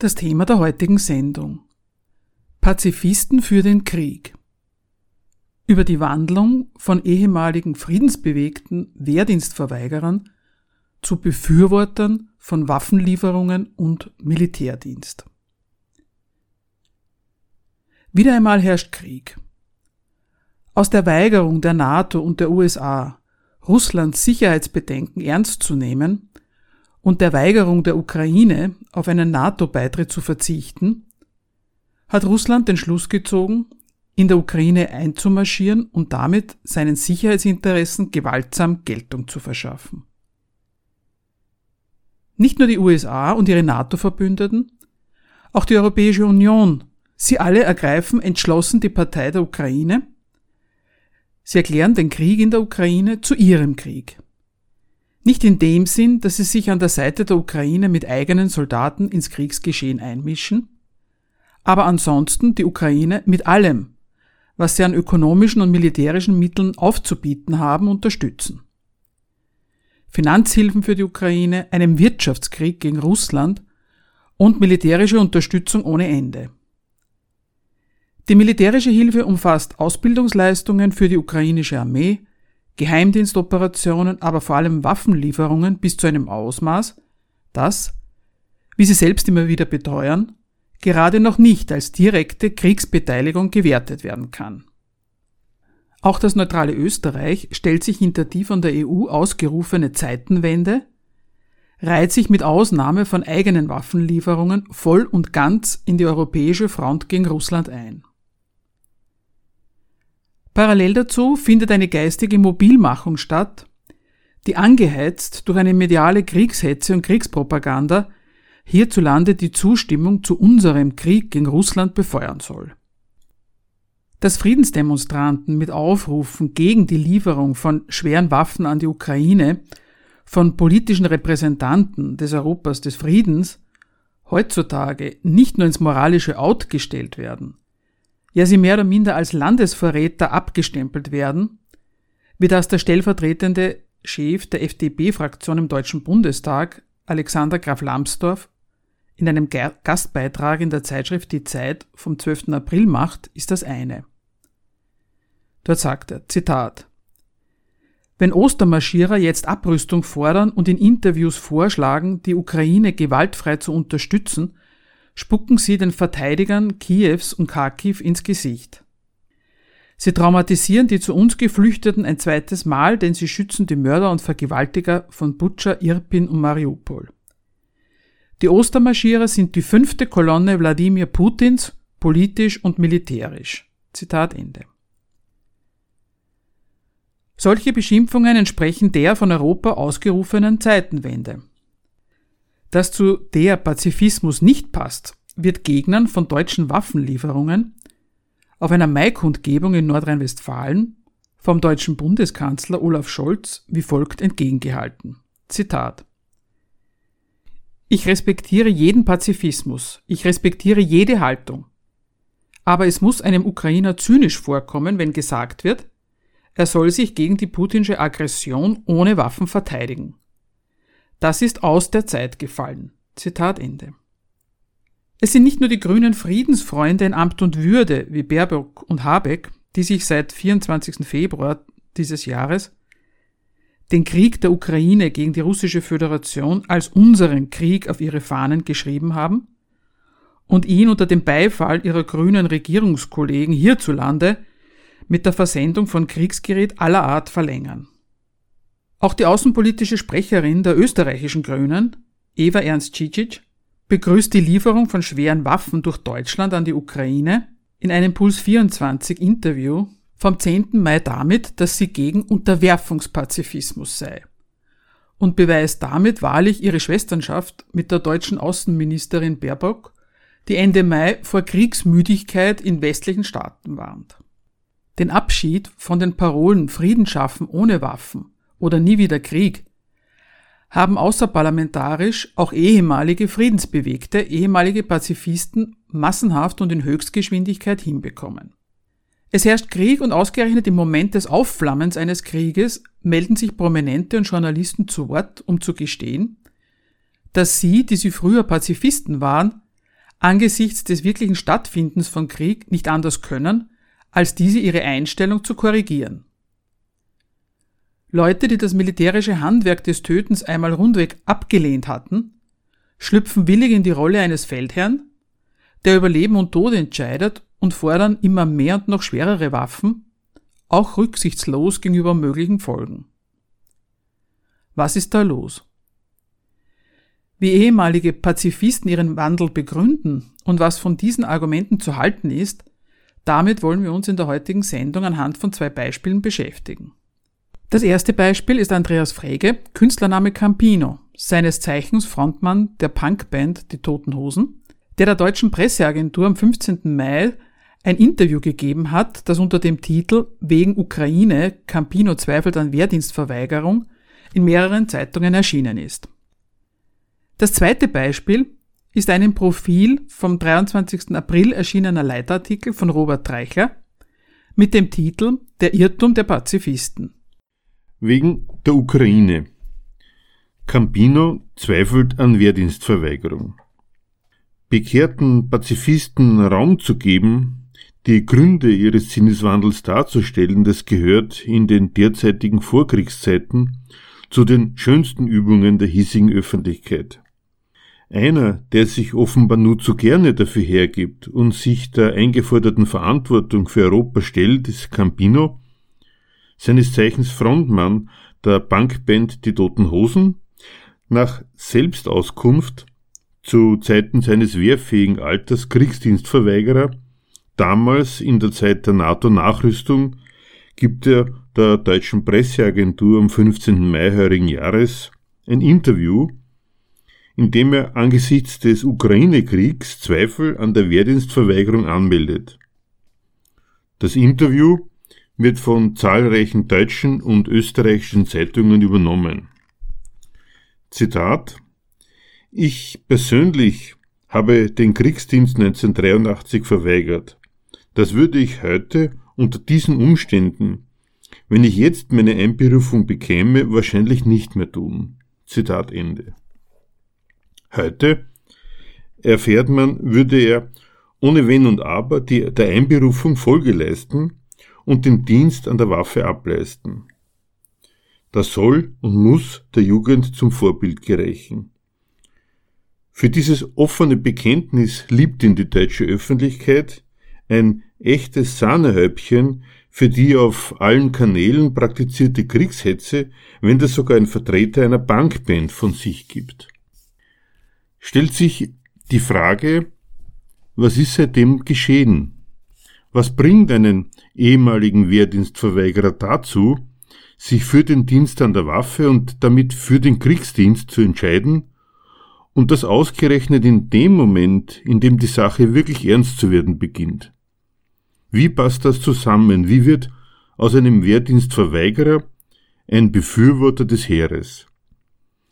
Das Thema der heutigen Sendung. Pazifisten für den Krieg. Über die Wandlung von ehemaligen friedensbewegten Wehrdienstverweigerern zu Befürwortern von Waffenlieferungen und Militärdienst. Wieder einmal herrscht Krieg. Aus der Weigerung der NATO und der USA, Russlands Sicherheitsbedenken ernst zu nehmen und der Weigerung der Ukraine, auf einen NATO-Beitritt zu verzichten, hat Russland den Schluss gezogen, in der Ukraine einzumarschieren und damit seinen Sicherheitsinteressen gewaltsam Geltung zu verschaffen. Nicht nur die USA und ihre NATO-Verbündeten, auch die Europäische Union Sie alle ergreifen entschlossen die Partei der Ukraine. Sie erklären den Krieg in der Ukraine zu ihrem Krieg. Nicht in dem Sinn, dass sie sich an der Seite der Ukraine mit eigenen Soldaten ins Kriegsgeschehen einmischen, aber ansonsten die Ukraine mit allem, was sie an ökonomischen und militärischen Mitteln aufzubieten haben, unterstützen. Finanzhilfen für die Ukraine, einem Wirtschaftskrieg gegen Russland und militärische Unterstützung ohne Ende. Die militärische Hilfe umfasst Ausbildungsleistungen für die ukrainische Armee, Geheimdienstoperationen, aber vor allem Waffenlieferungen bis zu einem Ausmaß, das, wie sie selbst immer wieder beteuern, gerade noch nicht als direkte Kriegsbeteiligung gewertet werden kann. Auch das neutrale Österreich stellt sich hinter die von der EU ausgerufene Zeitenwende, reiht sich mit Ausnahme von eigenen Waffenlieferungen voll und ganz in die europäische Front gegen Russland ein. Parallel dazu findet eine geistige Mobilmachung statt, die angeheizt durch eine mediale Kriegshetze und Kriegspropaganda hierzulande die Zustimmung zu unserem Krieg gegen Russland befeuern soll. Dass Friedensdemonstranten mit Aufrufen gegen die Lieferung von schweren Waffen an die Ukraine von politischen Repräsentanten des Europas des Friedens heutzutage nicht nur ins moralische Out gestellt werden, ja sie mehr oder minder als Landesverräter abgestempelt werden, wie das der stellvertretende Chef der FDP-Fraktion im Deutschen Bundestag, Alexander Graf Lambsdorff, in einem Gastbeitrag in der Zeitschrift Die Zeit vom 12. April macht, ist das eine. Dort sagt er, Zitat, wenn Ostermarschierer jetzt Abrüstung fordern und in Interviews vorschlagen, die Ukraine gewaltfrei zu unterstützen, spucken sie den Verteidigern Kiews und Kharkiv ins Gesicht. Sie traumatisieren die zu uns Geflüchteten ein zweites Mal, denn sie schützen die Mörder und Vergewaltiger von Butscha, Irpin und Mariupol. Die Ostermarschierer sind die fünfte Kolonne Wladimir Putins, politisch und militärisch. Zitat Ende. Solche Beschimpfungen entsprechen der von Europa ausgerufenen Zeitenwende. Dass zu der Pazifismus nicht passt, wird Gegnern von deutschen Waffenlieferungen auf einer Maikundgebung in Nordrhein-Westfalen vom deutschen Bundeskanzler Olaf Scholz wie folgt entgegengehalten. Zitat Ich respektiere jeden Pazifismus, ich respektiere jede Haltung. Aber es muss einem Ukrainer zynisch vorkommen, wenn gesagt wird, er soll sich gegen die putinsche Aggression ohne Waffen verteidigen. Das ist aus der Zeit gefallen. Zitat Ende. Es sind nicht nur die grünen Friedensfreunde in Amt und Würde wie Baerbock und Habeck, die sich seit 24. Februar dieses Jahres den Krieg der Ukraine gegen die russische Föderation als unseren Krieg auf ihre Fahnen geschrieben haben und ihn unter dem Beifall ihrer grünen Regierungskollegen hierzulande mit der Versendung von Kriegsgerät aller Art verlängern. Auch die außenpolitische Sprecherin der österreichischen Grünen, Eva Ernst Cicic, begrüßt die Lieferung von schweren Waffen durch Deutschland an die Ukraine in einem Puls 24 Interview vom 10. Mai damit, dass sie gegen Unterwerfungspazifismus sei und beweist damit wahrlich ihre Schwesternschaft mit der deutschen Außenministerin Baerbock, die Ende Mai vor Kriegsmüdigkeit in westlichen Staaten warnt. Den Abschied von den Parolen Frieden schaffen ohne Waffen oder nie wieder Krieg haben außerparlamentarisch auch ehemalige Friedensbewegte, ehemalige Pazifisten massenhaft und in Höchstgeschwindigkeit hinbekommen. Es herrscht Krieg und ausgerechnet im Moment des Aufflammens eines Krieges melden sich Prominente und Journalisten zu Wort, um zu gestehen, dass sie, die sie früher Pazifisten waren, angesichts des wirklichen Stattfindens von Krieg nicht anders können, als diese ihre Einstellung zu korrigieren. Leute, die das militärische Handwerk des Tötens einmal rundweg abgelehnt hatten, schlüpfen willig in die Rolle eines Feldherrn, der über Leben und Tod entscheidet und fordern immer mehr und noch schwerere Waffen, auch rücksichtslos gegenüber möglichen Folgen. Was ist da los? Wie ehemalige Pazifisten ihren Wandel begründen und was von diesen Argumenten zu halten ist, damit wollen wir uns in der heutigen Sendung anhand von zwei Beispielen beschäftigen. Das erste Beispiel ist Andreas Frege, Künstlername Campino, seines Zeichens Frontmann der Punkband Die Toten Hosen, der der deutschen Presseagentur am 15. Mai ein Interview gegeben hat, das unter dem Titel Wegen Ukraine Campino zweifelt an Wehrdienstverweigerung in mehreren Zeitungen erschienen ist. Das zweite Beispiel ist ein im Profil vom 23. April erschienener Leitartikel von Robert Treichler mit dem Titel Der Irrtum der Pazifisten. Wegen der Ukraine. Campino zweifelt an Wehrdienstverweigerung. Bekehrten Pazifisten Raum zu geben, die Gründe ihres Sinneswandels darzustellen, das gehört in den derzeitigen Vorkriegszeiten zu den schönsten Übungen der hiesigen Öffentlichkeit. Einer, der sich offenbar nur zu gerne dafür hergibt und sich der eingeforderten Verantwortung für Europa stellt, ist Campino, seines Zeichens Frontmann der Punkband Die Toten Hosen, nach Selbstauskunft zu Zeiten seines wehrfähigen Alters Kriegsdienstverweigerer Damals in der Zeit der NATO-Nachrüstung gibt er der deutschen Presseagentur am 15. Mai heurigen Jahres ein Interview, in dem er angesichts des Ukraine-Kriegs Zweifel an der Wehrdienstverweigerung anmeldet. Das Interview wird von zahlreichen deutschen und österreichischen Zeitungen übernommen. Zitat Ich persönlich habe den Kriegsdienst 1983 verweigert. Das würde ich heute unter diesen Umständen, wenn ich jetzt meine Einberufung bekäme, wahrscheinlich nicht mehr tun. Zitat Ende. Heute erfährt man, würde er ohne Wenn und Aber die, der Einberufung Folge leisten und den Dienst an der Waffe ableisten. Das soll und muss der Jugend zum Vorbild gereichen. Für dieses offene Bekenntnis liebt ihn die deutsche Öffentlichkeit, ein echtes Sahnehäubchen für die auf allen Kanälen praktizierte Kriegshetze, wenn das sogar ein Vertreter einer Bankband von sich gibt. Stellt sich die Frage, was ist seitdem geschehen? Was bringt einen ehemaligen Wehrdienstverweigerer dazu, sich für den Dienst an der Waffe und damit für den Kriegsdienst zu entscheiden und das ausgerechnet in dem Moment, in dem die Sache wirklich ernst zu werden beginnt? Wie passt das zusammen? Wie wird aus einem Wehrdienstverweigerer ein Befürworter des Heeres?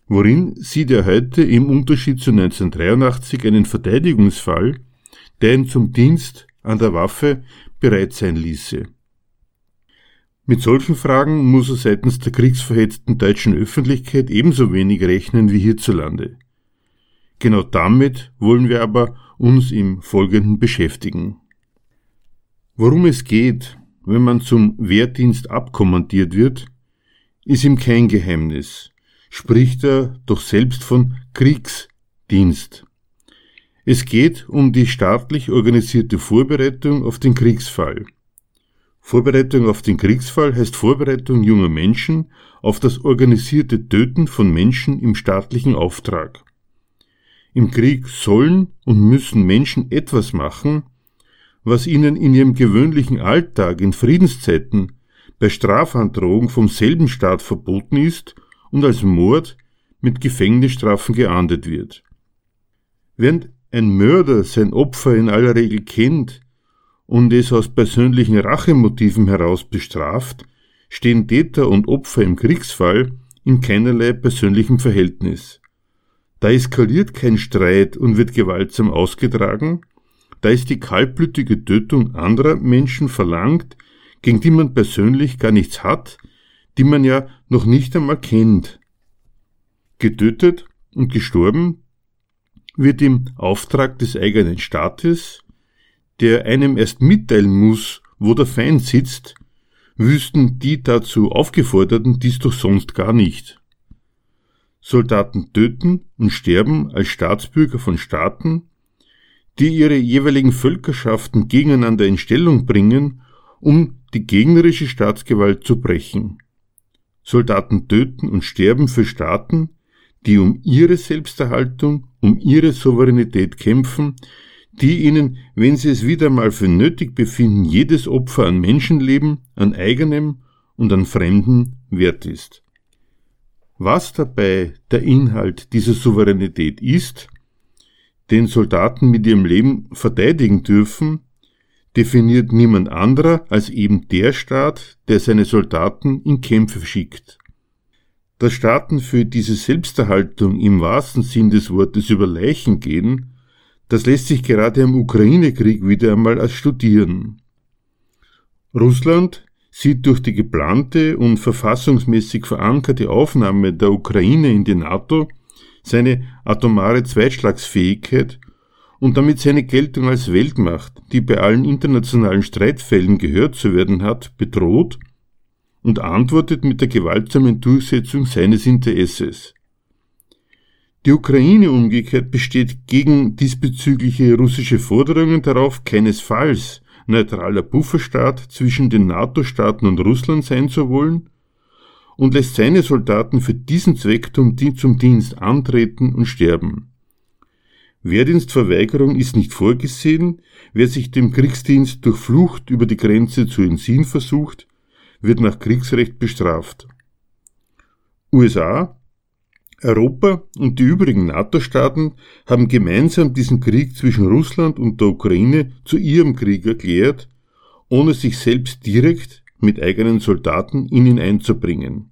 Worin sieht er heute im Unterschied zu 1983 einen Verteidigungsfall, der ihn zum Dienst an der Waffe bereit sein ließe? Mit solchen Fragen muss er seitens der kriegsverhetzten deutschen Öffentlichkeit ebenso wenig rechnen wie hierzulande. Genau damit wollen wir aber uns im Folgenden beschäftigen. Worum es geht, wenn man zum Wehrdienst abkommandiert wird, ist ihm kein Geheimnis, spricht er doch selbst von Kriegsdienst. Es geht um die staatlich organisierte Vorbereitung auf den Kriegsfall. Vorbereitung auf den Kriegsfall heißt Vorbereitung junger Menschen auf das organisierte Töten von Menschen im staatlichen Auftrag. Im Krieg sollen und müssen Menschen etwas machen, was ihnen in ihrem gewöhnlichen Alltag in Friedenszeiten bei Strafandrohung vom selben Staat verboten ist und als Mord mit Gefängnisstrafen geahndet wird. Während ein Mörder sein Opfer in aller Regel kennt und es aus persönlichen Rachemotiven heraus bestraft, stehen Täter und Opfer im Kriegsfall in keinerlei persönlichem Verhältnis. Da eskaliert kein Streit und wird gewaltsam ausgetragen, da ist die kaltblütige Tötung anderer Menschen verlangt, gegen die man persönlich gar nichts hat, die man ja noch nicht einmal kennt. Getötet und gestorben wird im Auftrag des eigenen Staates, der einem erst mitteilen muss, wo der Feind sitzt, wüssten die dazu Aufgeforderten dies doch sonst gar nicht. Soldaten töten und sterben als Staatsbürger von Staaten, die ihre jeweiligen Völkerschaften gegeneinander in Stellung bringen, um die gegnerische Staatsgewalt zu brechen. Soldaten töten und sterben für Staaten, die um ihre Selbsterhaltung, um ihre Souveränität kämpfen, die ihnen, wenn sie es wieder mal für nötig befinden, jedes Opfer an Menschenleben, an eigenem und an Fremden wert ist. Was dabei der Inhalt dieser Souveränität ist, den Soldaten mit ihrem Leben verteidigen dürfen, definiert niemand anderer als eben der Staat, der seine Soldaten in Kämpfe schickt. Dass Staaten für diese Selbsterhaltung im wahrsten Sinn des Wortes über Leichen gehen, das lässt sich gerade am Ukraine-Krieg wieder einmal als studieren. Russland sieht durch die geplante und verfassungsmäßig verankerte Aufnahme der Ukraine in die NATO seine atomare Zweitschlagsfähigkeit und damit seine Geltung als Weltmacht, die bei allen internationalen Streitfällen gehört zu werden hat, bedroht und antwortet mit der gewaltsamen Durchsetzung seines Interesses. Die Ukraine umgekehrt besteht gegen diesbezügliche russische Forderungen darauf, keinesfalls neutraler Pufferstaat zwischen den NATO-Staaten und Russland sein zu wollen und lässt seine Soldaten für diesen Zweck zum Dienst antreten und sterben. Wehrdienstverweigerung ist nicht vorgesehen, wer sich dem Kriegsdienst durch Flucht über die Grenze zu entziehen versucht, wird nach Kriegsrecht bestraft. USA, Europa und die übrigen NATO-Staaten haben gemeinsam diesen Krieg zwischen Russland und der Ukraine zu ihrem Krieg erklärt, ohne sich selbst direkt mit eigenen Soldaten in ihn einzubringen.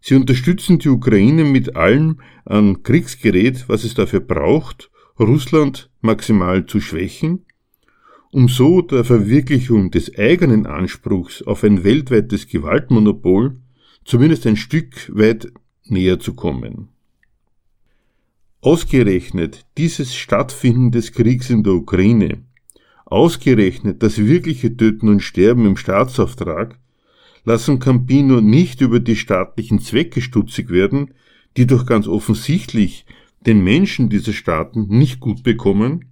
Sie unterstützen die Ukraine mit allem an Kriegsgerät, was es dafür braucht, Russland maximal zu schwächen, um so der Verwirklichung des eigenen Anspruchs auf ein weltweites Gewaltmonopol zumindest ein Stück weit näher zu kommen. Ausgerechnet dieses Stattfinden des Kriegs in der Ukraine, ausgerechnet das wirkliche Töten und Sterben im Staatsauftrag, lassen Campino nicht über die staatlichen Zwecke stutzig werden, die doch ganz offensichtlich den Menschen dieser Staaten nicht gut bekommen,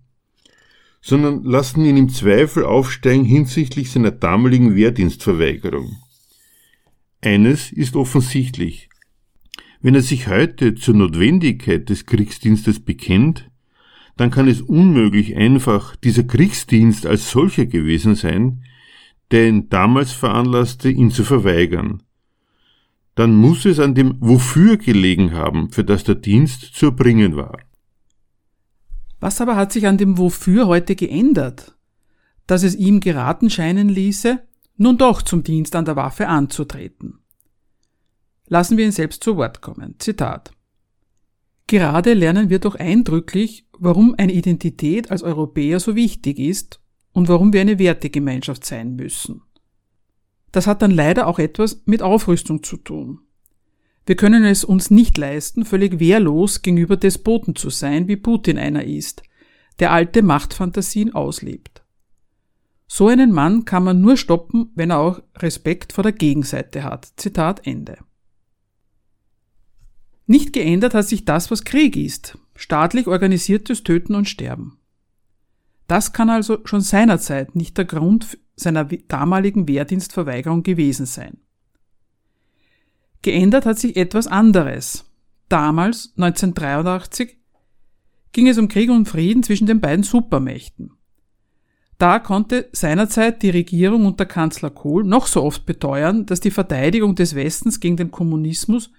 sondern lassen ihn im Zweifel aufsteigen hinsichtlich seiner damaligen Wehrdienstverweigerung. Eines ist offensichtlich. Wenn er sich heute zur Notwendigkeit des Kriegsdienstes bekennt, dann kann es unmöglich einfach dieser Kriegsdienst als solcher gewesen sein, der ihn damals veranlasste, ihn zu verweigern. Dann muss es an dem Wofür gelegen haben, für das der Dienst zu erbringen war. Was aber hat sich an dem Wofür heute geändert? Dass es ihm geraten scheinen ließe, nun doch zum Dienst an der Waffe anzutreten. Lassen wir ihn selbst zu Wort kommen. Zitat. Gerade lernen wir doch eindrücklich, warum eine Identität als Europäer so wichtig ist und warum wir eine Wertegemeinschaft sein müssen. Das hat dann leider auch etwas mit Aufrüstung zu tun. Wir können es uns nicht leisten, völlig wehrlos gegenüber Despoten zu sein, wie Putin einer ist, der alte Machtfantasien auslebt. So einen Mann kann man nur stoppen, wenn er auch Respekt vor der Gegenseite hat. Zitat Ende. Nicht geändert hat sich das, was Krieg ist, staatlich organisiertes Töten und Sterben. Das kann also schon seinerzeit nicht der Grund seiner damaligen Wehrdienstverweigerung gewesen sein. Geändert hat sich etwas anderes. Damals, 1983, ging es um Krieg und Frieden zwischen den beiden Supermächten. Da konnte seinerzeit die Regierung unter Kanzler Kohl noch so oft beteuern, dass die Verteidigung des Westens gegen den Kommunismus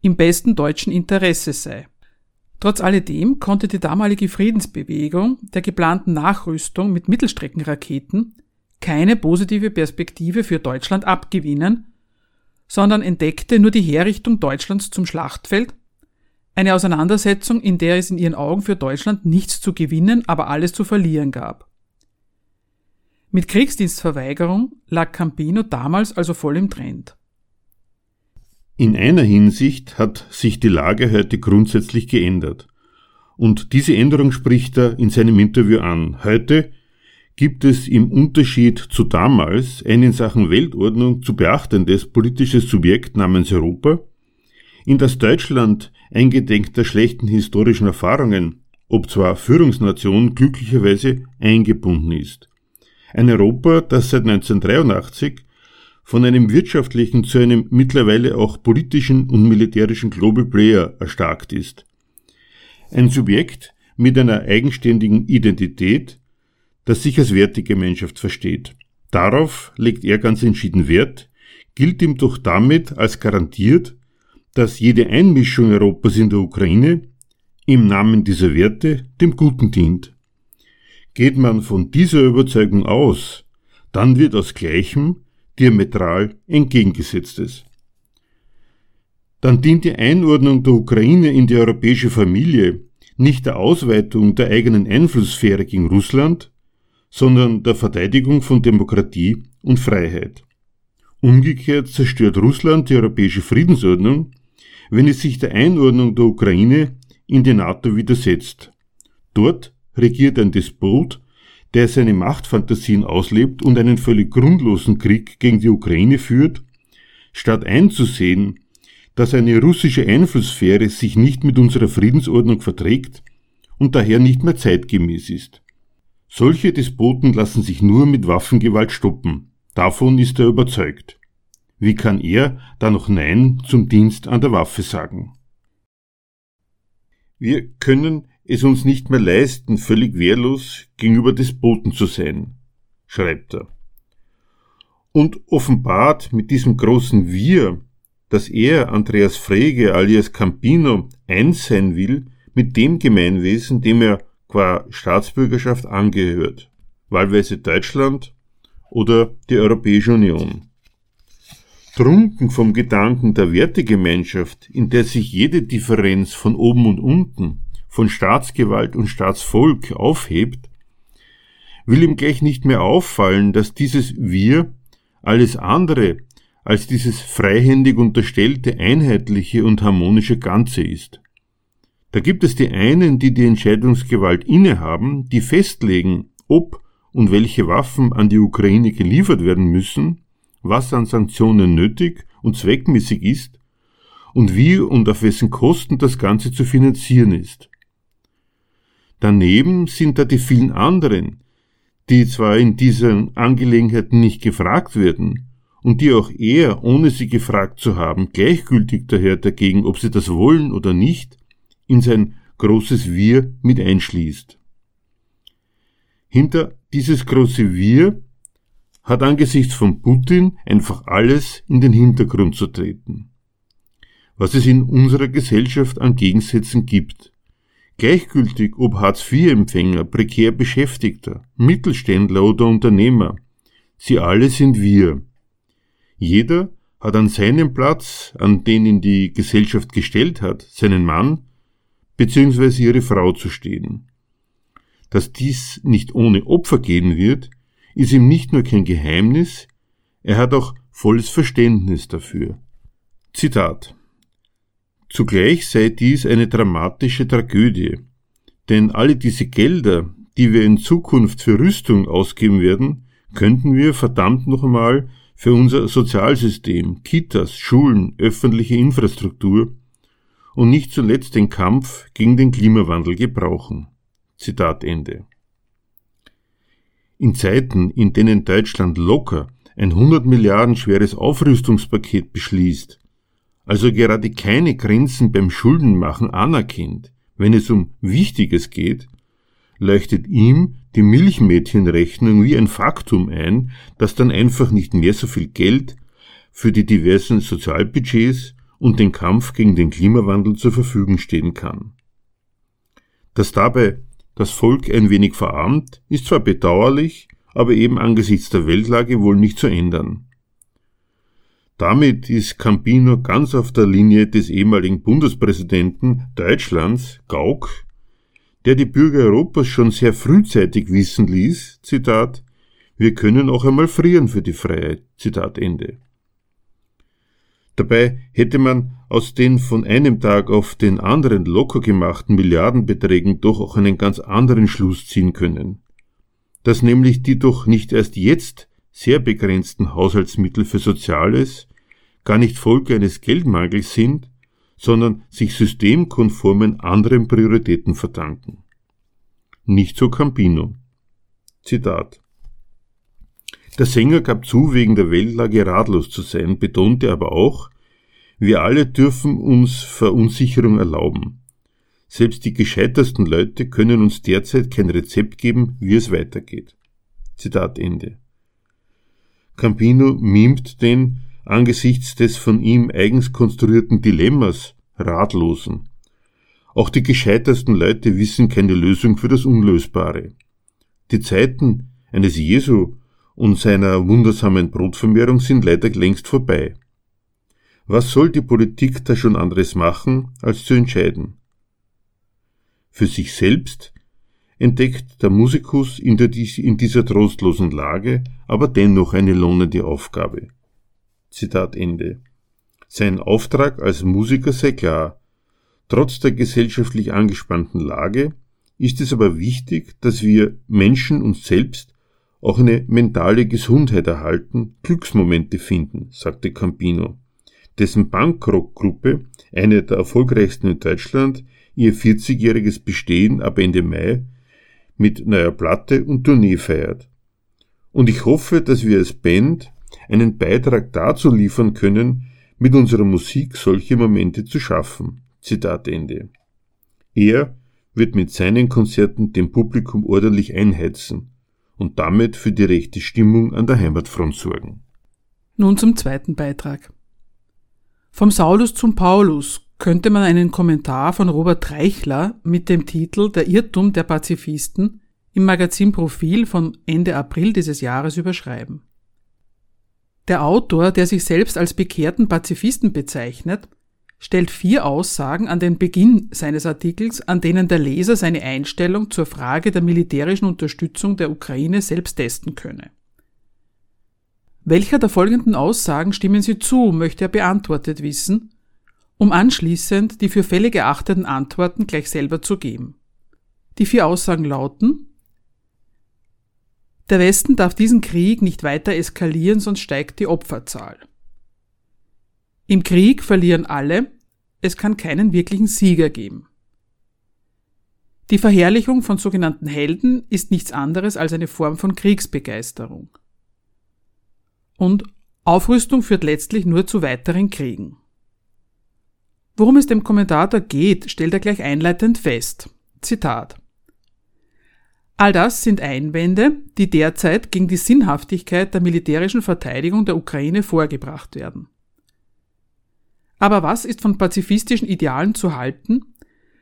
im besten deutschen Interesse sei. Trotz alledem konnte die damalige Friedensbewegung der geplanten Nachrüstung mit Mittelstreckenraketen keine positive Perspektive für Deutschland abgewinnen, sondern entdeckte nur die Herrichtung Deutschlands zum Schlachtfeld, eine Auseinandersetzung, in der es in ihren Augen für Deutschland nichts zu gewinnen, aber alles zu verlieren gab. Mit Kriegsdienstverweigerung lag Campino damals also voll im Trend. In einer Hinsicht hat sich die Lage heute grundsätzlich geändert. Und diese Änderung spricht er in seinem Interview an. Heute gibt es im Unterschied zu damals ein in Sachen Weltordnung zu beachtendes politisches Subjekt namens Europa, in das Deutschland eingedenk der schlechten historischen Erfahrungen, ob zwar Führungsnation, glücklicherweise eingebunden ist. Ein Europa, das seit 1983 von einem wirtschaftlichen zu einem mittlerweile auch politischen und militärischen Global Player erstarkt ist. Ein Subjekt mit einer eigenständigen Identität, das sich als Wertegemeinschaft versteht. Darauf legt er ganz entschieden Wert, gilt ihm doch damit als garantiert, dass jede Einmischung Europas in der Ukraine im Namen dieser Werte dem Guten dient. Geht man von dieser Überzeugung aus, dann wird aus Gleichem diametral entgegengesetztes. Dann dient die Einordnung der Ukraine in die europäische Familie nicht der Ausweitung der eigenen Einflusssphäre gegen Russland, sondern der Verteidigung von Demokratie und Freiheit. Umgekehrt zerstört Russland die europäische Friedensordnung, wenn es sich der Einordnung der Ukraine in die NATO widersetzt. Dort regiert ein Despot, der seine Machtfantasien auslebt und einen völlig grundlosen Krieg gegen die Ukraine führt, statt einzusehen, dass eine russische Einflusssphäre sich nicht mit unserer Friedensordnung verträgt und daher nicht mehr zeitgemäß ist. Solche Despoten lassen sich nur mit Waffengewalt stoppen. Davon ist er überzeugt. Wie kann er da noch Nein zum Dienst an der Waffe sagen? Wir können es uns nicht mehr leisten, völlig wehrlos gegenüber Despoten zu sein, schreibt er. Und offenbart mit diesem großen Wir, dass er, Andreas Frege alias Campino, eins sein will mit dem Gemeinwesen, dem er qua Staatsbürgerschaft angehört, wahlweise Deutschland oder die Europäische Union. Trunken vom Gedanken der Wertegemeinschaft, in der sich jede Differenz von oben und unten, von Staatsgewalt und Staatsvolk aufhebt, will ihm gleich nicht mehr auffallen, dass dieses Wir alles andere als dieses freihändig unterstellte, einheitliche und harmonische Ganze ist. Da gibt es die einen, die die Entscheidungsgewalt innehaben, die festlegen, ob und welche Waffen an die Ukraine geliefert werden müssen, was an Sanktionen nötig und zweckmäßig ist und wie und auf wessen Kosten das Ganze zu finanzieren ist. Daneben sind da die vielen anderen, die zwar in diesen Angelegenheiten nicht gefragt werden und die auch er, ohne sie gefragt zu haben, gleichgültig daher dagegen, ob sie das wollen oder nicht, in sein großes Wir mit einschließt. Hinter dieses große Wir hat angesichts von Putin einfach alles in den Hintergrund zu treten. Was es in unserer Gesellschaft an Gegensätzen gibt, Gleichgültig ob Hartz-IV-Empfänger, prekär Beschäftigter, Mittelständler oder Unternehmer, sie alle sind wir. Jeder hat an seinem Platz, an den ihn die Gesellschaft gestellt hat, seinen Mann bzw. ihre Frau zu stehen. Dass dies nicht ohne Opfer gehen wird, ist ihm nicht nur kein Geheimnis, er hat auch volles Verständnis dafür. Zitat Zugleich sei dies eine dramatische Tragödie, denn alle diese Gelder, die wir in Zukunft für Rüstung ausgeben werden, könnten wir verdammt noch einmal für unser Sozialsystem, Kitas, Schulen, öffentliche Infrastruktur und nicht zuletzt den Kampf gegen den Klimawandel gebrauchen. Zitat Ende. In Zeiten, in denen Deutschland locker ein 100 Milliarden schweres Aufrüstungspaket beschließt, also gerade keine Grenzen beim Schuldenmachen anerkennt, wenn es um Wichtiges geht, leuchtet ihm die Milchmädchenrechnung wie ein Faktum ein, dass dann einfach nicht mehr so viel Geld für die diversen Sozialbudgets und den Kampf gegen den Klimawandel zur Verfügung stehen kann. Dass dabei das Volk ein wenig verarmt, ist zwar bedauerlich, aber eben angesichts der Weltlage wohl nicht zu ändern. Damit ist Campino ganz auf der Linie des ehemaligen Bundespräsidenten Deutschlands, Gauck, der die Bürger Europas schon sehr frühzeitig wissen ließ, Zitat, wir können auch einmal frieren für die Freiheit, Zitat Ende. Dabei hätte man aus den von einem Tag auf den anderen locker gemachten Milliardenbeträgen doch auch einen ganz anderen Schluss ziehen können. Dass nämlich die doch nicht erst jetzt sehr begrenzten Haushaltsmittel für Soziales gar nicht Folge eines Geldmangels sind, sondern sich systemkonformen anderen Prioritäten verdanken. Nicht so Campino. Zitat. Der Sänger gab zu, wegen der Weltlage ratlos zu sein, betonte aber auch, wir alle dürfen uns Verunsicherung erlauben. Selbst die gescheitersten Leute können uns derzeit kein Rezept geben, wie es weitergeht. Zitat Ende. Campino mimt den angesichts des von ihm eigens konstruierten Dilemmas Ratlosen. Auch die gescheitersten Leute wissen keine Lösung für das Unlösbare. Die Zeiten eines Jesu und seiner wundersamen Brotvermehrung sind leider längst vorbei. Was soll die Politik da schon anderes machen, als zu entscheiden? Für sich selbst entdeckt der Musikus in, der, in dieser trostlosen Lage aber dennoch eine lohnende Aufgabe. Zitat Ende. Sein Auftrag als Musiker sei klar. Trotz der gesellschaftlich angespannten Lage ist es aber wichtig, dass wir Menschen uns selbst auch eine mentale Gesundheit erhalten, Glücksmomente finden, sagte Campino, dessen Bankrock-Gruppe, eine der erfolgreichsten in Deutschland, ihr 40-jähriges Bestehen ab Ende Mai mit neuer Platte und Tournee feiert. Und ich hoffe, dass wir als Band einen Beitrag dazu liefern können, mit unserer Musik solche Momente zu schaffen. Zitat Ende. Er wird mit seinen Konzerten dem Publikum ordentlich einheizen und damit für die rechte Stimmung an der Heimatfront sorgen. Nun zum zweiten Beitrag. Vom Saulus zum Paulus könnte man einen Kommentar von Robert Reichler mit dem Titel Der Irrtum der Pazifisten im Magazin Profil von Ende April dieses Jahres überschreiben. Der Autor, der sich selbst als bekehrten Pazifisten bezeichnet, stellt vier Aussagen an den Beginn seines Artikels, an denen der Leser seine Einstellung zur Frage der militärischen Unterstützung der Ukraine selbst testen könne. Welcher der folgenden Aussagen stimmen Sie zu, möchte er beantwortet wissen, um anschließend die für fällig geachteten Antworten gleich selber zu geben. Die vier Aussagen lauten Der Westen darf diesen Krieg nicht weiter eskalieren, sonst steigt die Opferzahl. Im Krieg verlieren alle, es kann keinen wirklichen Sieger geben. Die Verherrlichung von sogenannten Helden ist nichts anderes als eine Form von Kriegsbegeisterung. Und Aufrüstung führt letztlich nur zu weiteren Kriegen. Worum es dem Kommentator geht, stellt er gleich einleitend fest. Zitat. All das sind Einwände, die derzeit gegen die Sinnhaftigkeit der militärischen Verteidigung der Ukraine vorgebracht werden. Aber was ist von pazifistischen Idealen zu halten,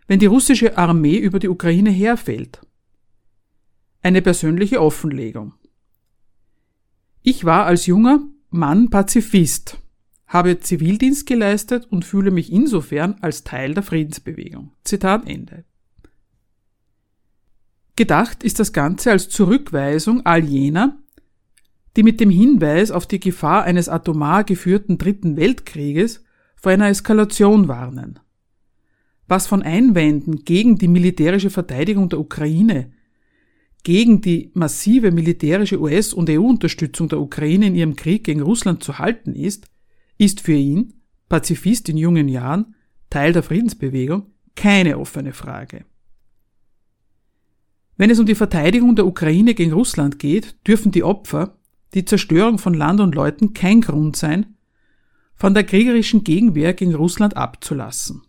wenn die russische Armee über die Ukraine herfällt? Eine persönliche Offenlegung. Ich war als junger Mann Pazifist, habe Zivildienst geleistet und fühle mich insofern als Teil der Friedensbewegung. Zitat Ende. Gedacht ist das Ganze als Zurückweisung all jener, die mit dem Hinweis auf die Gefahr eines atomar geführten Dritten Weltkrieges vor einer Eskalation warnen. Was von Einwänden gegen die militärische Verteidigung der Ukraine, gegen die massive militärische US- und EU-Unterstützung der Ukraine in ihrem Krieg gegen Russland zu halten ist, ist für ihn, Pazifist in jungen Jahren, Teil der Friedensbewegung, keine offene Frage. Wenn es um die Verteidigung der Ukraine gegen Russland geht, dürfen die Opfer, die Zerstörung von Land und Leuten kein Grund sein, von der kriegerischen Gegenwehr gegen Russland abzulassen.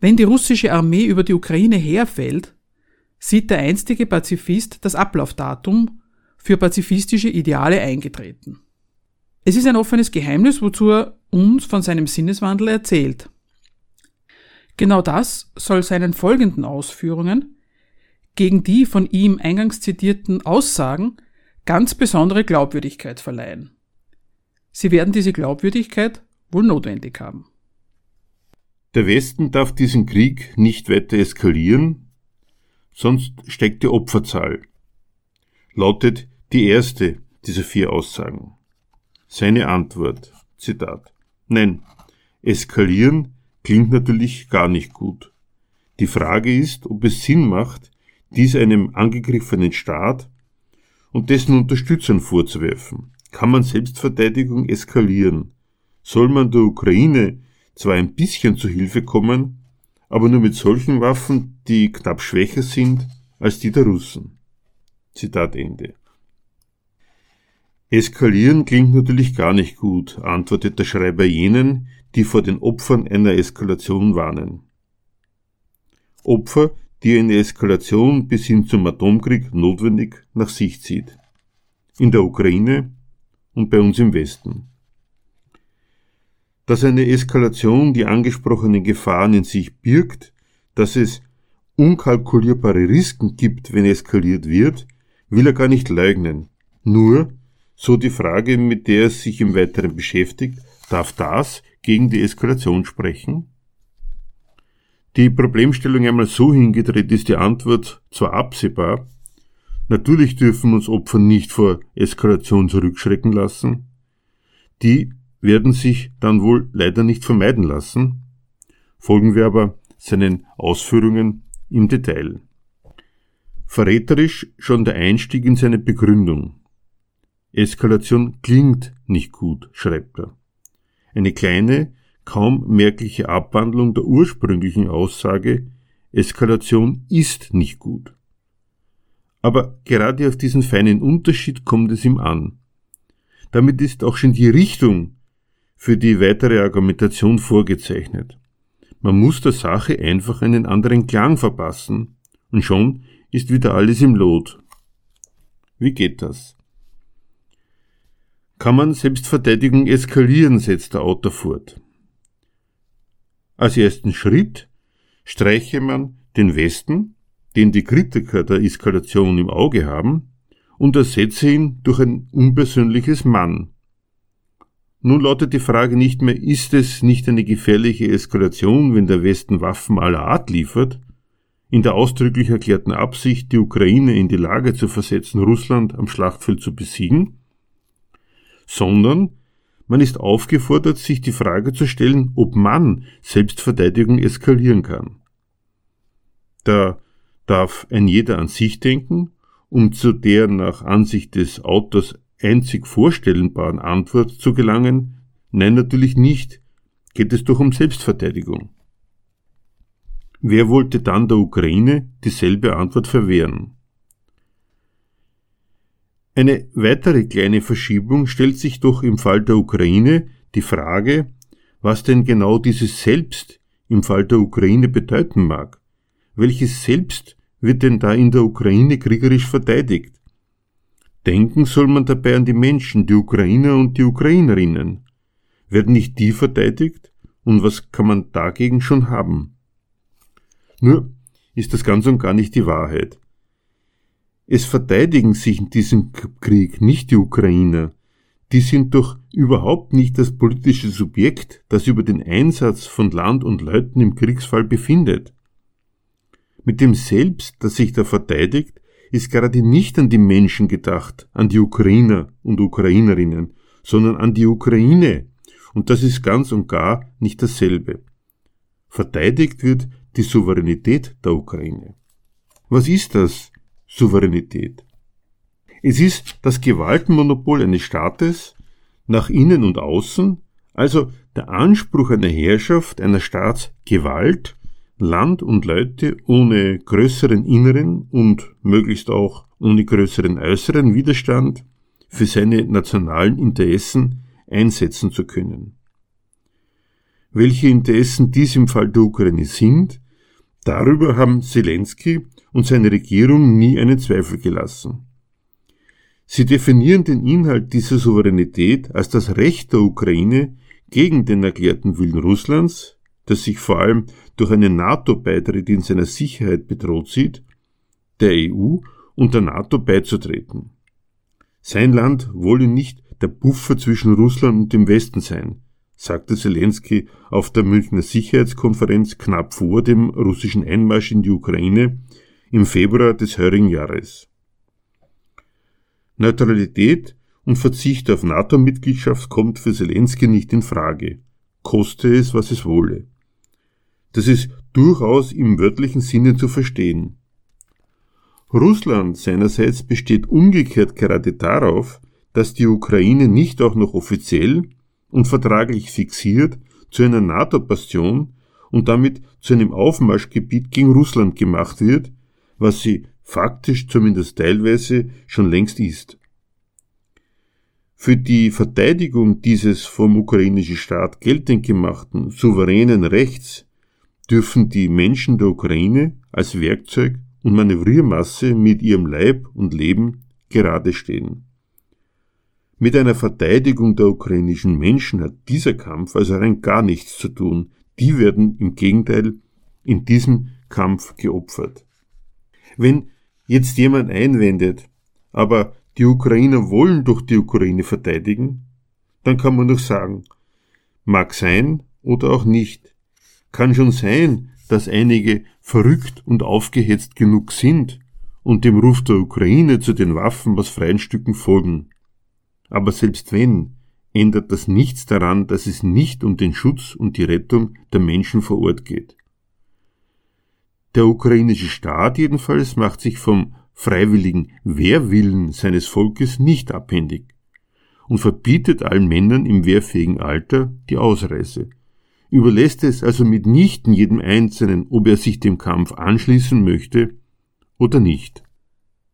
Wenn die russische Armee über die Ukraine herfällt, sieht der einstige Pazifist das Ablaufdatum für pazifistische Ideale eingetreten. Es ist ein offenes Geheimnis, wozu er uns von seinem Sinneswandel erzählt. Genau das soll seinen folgenden Ausführungen gegen die von ihm eingangs zitierten Aussagen ganz besondere Glaubwürdigkeit verleihen. Sie werden diese Glaubwürdigkeit wohl notwendig haben. Der Westen darf diesen Krieg nicht weiter eskalieren, sonst steckt die Opferzahl, lautet die erste dieser vier Aussagen. Seine Antwort, Zitat, Nein, eskalieren klingt natürlich gar nicht gut. Die Frage ist, ob es Sinn macht, dies einem angegriffenen Staat und dessen Unterstützern vorzuwerfen. Kann man Selbstverteidigung eskalieren? Soll man der Ukraine zwar ein bisschen zu Hilfe kommen, aber nur mit solchen Waffen, die knapp schwächer sind als die der Russen. Zitat Ende. Eskalieren klingt natürlich gar nicht gut, antwortet der Schreiber jenen, die vor den Opfern einer Eskalation warnen. Opfer, die eine Eskalation bis hin zum Atomkrieg notwendig nach sich zieht. In der Ukraine und bei uns im Westen. Dass eine Eskalation die angesprochenen Gefahren in sich birgt, dass es unkalkulierbare Risiken gibt, wenn eskaliert wird, will er gar nicht leugnen. Nur, so die Frage, mit der er sich im Weiteren beschäftigt, darf das gegen die Eskalation sprechen? Die Problemstellung einmal so hingedreht ist die Antwort zwar absehbar, natürlich dürfen uns Opfer nicht vor Eskalation zurückschrecken lassen, die werden sich dann wohl leider nicht vermeiden lassen, folgen wir aber seinen Ausführungen im Detail. Verräterisch schon der Einstieg in seine Begründung. Eskalation klingt nicht gut, schreibt er. Eine kleine, kaum merkliche Abwandlung der ursprünglichen Aussage Eskalation ist nicht gut. Aber gerade auf diesen feinen Unterschied kommt es ihm an. Damit ist auch schon die Richtung für die weitere Argumentation vorgezeichnet. Man muss der Sache einfach einen anderen Klang verpassen und schon ist wieder alles im Lot. Wie geht das? Kann man Selbstverteidigung eskalieren, setzt der Autor fort. Als ersten Schritt streiche man den Westen, den die Kritiker der Eskalation im Auge haben, und ersetze ihn durch ein unpersönliches Mann. Nun lautet die Frage nicht mehr, ist es nicht eine gefährliche Eskalation, wenn der Westen Waffen aller Art liefert, in der ausdrücklich erklärten Absicht, die Ukraine in die Lage zu versetzen, Russland am Schlachtfeld zu besiegen, sondern man ist aufgefordert, sich die Frage zu stellen, ob man Selbstverteidigung eskalieren kann. Da darf ein jeder an sich denken, um zu der nach Ansicht des Autors einzig vorstellbaren Antwort zu gelangen, nein natürlich nicht, geht es doch um Selbstverteidigung. Wer wollte dann der Ukraine dieselbe Antwort verwehren? Eine weitere kleine Verschiebung stellt sich doch im Fall der Ukraine die Frage, was denn genau dieses Selbst im Fall der Ukraine bedeuten mag. Welches Selbst wird denn da in der Ukraine kriegerisch verteidigt? Denken soll man dabei an die Menschen, die Ukrainer und die Ukrainerinnen. Werden nicht die verteidigt? Und was kann man dagegen schon haben? Nur ist das ganz und gar nicht die Wahrheit. Es verteidigen sich in diesem Krieg nicht die Ukrainer. Die sind doch überhaupt nicht das politische Subjekt, das über den Einsatz von Land und Leuten im Kriegsfall befindet. Mit dem Selbst, das sich da verteidigt, ist gerade nicht an die Menschen gedacht, an die Ukrainer und Ukrainerinnen, sondern an die Ukraine. Und das ist ganz und gar nicht dasselbe. Verteidigt wird die Souveränität der Ukraine. Was ist das? Souveränität. Es ist das Gewaltenmonopol eines Staates nach innen und außen, also der Anspruch einer Herrschaft einer Staatsgewalt, Land und Leute ohne größeren inneren und möglichst auch ohne größeren äußeren Widerstand für seine nationalen Interessen einsetzen zu können. Welche Interessen dies im Fall der Ukraine sind, darüber haben Zelensky und seine Regierung nie einen Zweifel gelassen. Sie definieren den Inhalt dieser Souveränität als das Recht der Ukraine gegen den erklärten Willen Russlands, das sich vor allem durch einen NATO-Beitritt in seiner Sicherheit bedroht sieht, der EU und der NATO beizutreten. Sein Land wolle nicht der Buffer zwischen Russland und dem Westen sein, sagte Zelensky auf der Münchner Sicherheitskonferenz knapp vor dem russischen Einmarsch in die Ukraine im Februar des heurigen Jahres. Neutralität und Verzicht auf NATO-Mitgliedschaft kommt für Zelensky nicht in Frage, koste es, was es wolle. Das ist durchaus im wörtlichen Sinne zu verstehen. Russland seinerseits besteht umgekehrt gerade darauf, dass die Ukraine nicht auch noch offiziell und vertraglich fixiert zu einer NATO-Bastion und damit zu einem Aufmarschgebiet gegen Russland gemacht wird, was sie faktisch zumindest teilweise schon längst ist. Für die Verteidigung dieses vom ukrainischen Staat geltend gemachten souveränen Rechts dürfen die Menschen der Ukraine als Werkzeug und Manövriermasse mit ihrem Leib und Leben gerade stehen. Mit einer Verteidigung der ukrainischen Menschen hat dieser Kampf also rein gar nichts zu tun. Die werden im Gegenteil in diesem Kampf geopfert. Wenn jetzt jemand einwendet, aber die Ukrainer wollen doch die Ukraine verteidigen, dann kann man doch sagen, mag sein oder auch nicht. Kann schon sein, dass einige verrückt und aufgehetzt genug sind und dem Ruf der Ukraine zu den Waffen aus freien Stücken folgen. Aber selbst wenn, ändert das nichts daran, dass es nicht um den Schutz und die Rettung der Menschen vor Ort geht. Der ukrainische Staat jedenfalls macht sich vom freiwilligen Wehrwillen seines Volkes nicht abhängig und verbietet allen Männern im wehrfähigen Alter die Ausreise, überlässt es also mitnichten jedem Einzelnen, ob er sich dem Kampf anschließen möchte oder nicht.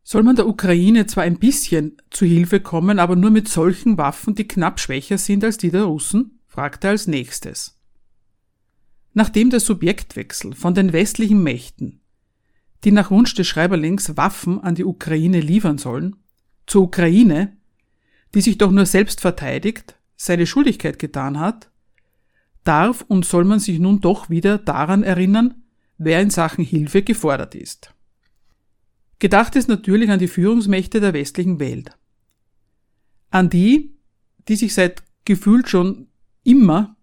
Soll man der Ukraine zwar ein bisschen zu Hilfe kommen, aber nur mit solchen Waffen, die knapp schwächer sind als die der Russen? fragte er als nächstes. Nachdem der Subjektwechsel von den westlichen Mächten, die nach Wunsch des Schreiberlings Waffen an die Ukraine liefern sollen, zur Ukraine, die sich doch nur selbst verteidigt, seine Schuldigkeit getan hat, darf und soll man sich nun doch wieder daran erinnern, wer in Sachen Hilfe gefordert ist. Gedacht ist natürlich an die Führungsmächte der westlichen Welt. An die, die sich seit gefühlt schon immer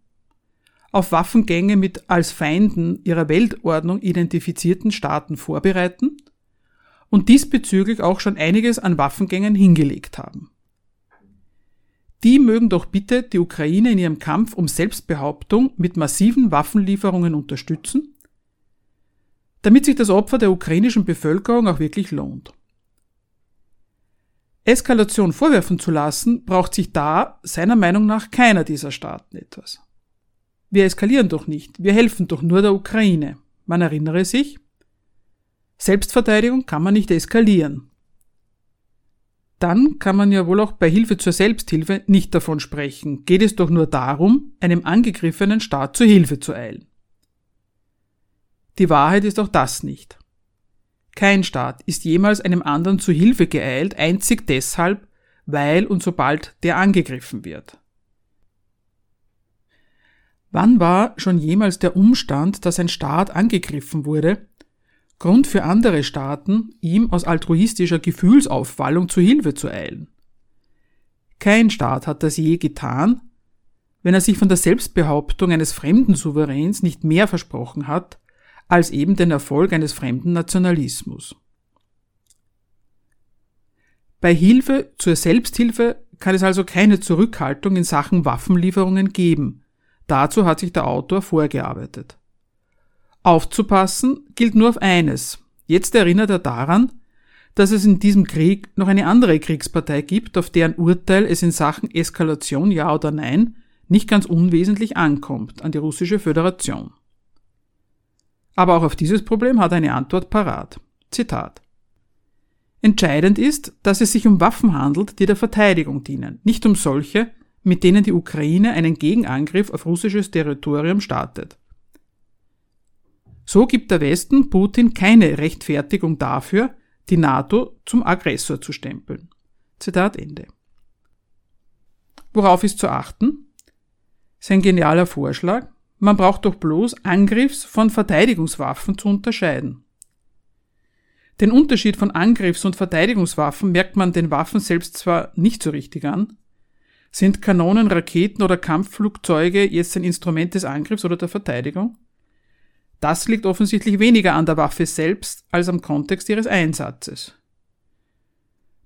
auf Waffengänge mit als Feinden ihrer Weltordnung identifizierten Staaten vorbereiten und diesbezüglich auch schon einiges an Waffengängen hingelegt haben. Die mögen doch bitte die Ukraine in ihrem Kampf um Selbstbehauptung mit massiven Waffenlieferungen unterstützen damit sich das Opfer der ukrainischen Bevölkerung auch wirklich lohnt. Eskalation vorwerfen zu lassen, braucht sich da seiner Meinung nach keiner dieser Staaten etwas. Wir eskalieren doch nicht, wir helfen doch nur der Ukraine. Man erinnere sich, Selbstverteidigung kann man nicht eskalieren. Dann kann man ja wohl auch bei Hilfe zur Selbsthilfe nicht davon sprechen, geht es doch nur darum, einem angegriffenen Staat zur Hilfe zu eilen. Die Wahrheit ist auch das nicht. Kein Staat ist jemals einem anderen zu Hilfe geeilt, einzig deshalb, weil und sobald der angegriffen wird. Wann war schon jemals der Umstand, dass ein Staat angegriffen wurde, Grund für andere Staaten, ihm aus altruistischer Gefühlsaufwallung zu Hilfe zu eilen? Kein Staat hat das je getan, wenn er sich von der Selbstbehauptung eines fremden Souveräns nicht mehr versprochen hat, als eben den Erfolg eines fremden Nationalismus. Bei Hilfe zur Selbsthilfe kann es also keine Zurückhaltung in Sachen Waffenlieferungen geben. Dazu hat sich der Autor vorgearbeitet. Aufzupassen gilt nur auf eines. Jetzt erinnert er daran, dass es in diesem Krieg noch eine andere Kriegspartei gibt, auf deren Urteil es in Sachen Eskalation ja oder nein nicht ganz unwesentlich ankommt, an die russische Föderation. Aber auch auf dieses Problem hat eine Antwort parat. Zitat. Entscheidend ist, dass es sich um Waffen handelt, die der Verteidigung dienen, nicht um solche, mit denen die Ukraine einen Gegenangriff auf russisches Territorium startet. So gibt der Westen Putin keine Rechtfertigung dafür, die NATO zum Aggressor zu stempeln. Zitat Ende. Worauf ist zu achten? Sein genialer Vorschlag, man braucht doch bloß Angriffs- von Verteidigungswaffen zu unterscheiden. Den Unterschied von Angriffs- und Verteidigungswaffen merkt man den Waffen selbst zwar nicht so richtig an. Sind Kanonen, Raketen oder Kampfflugzeuge jetzt ein Instrument des Angriffs oder der Verteidigung? Das liegt offensichtlich weniger an der Waffe selbst als am Kontext ihres Einsatzes.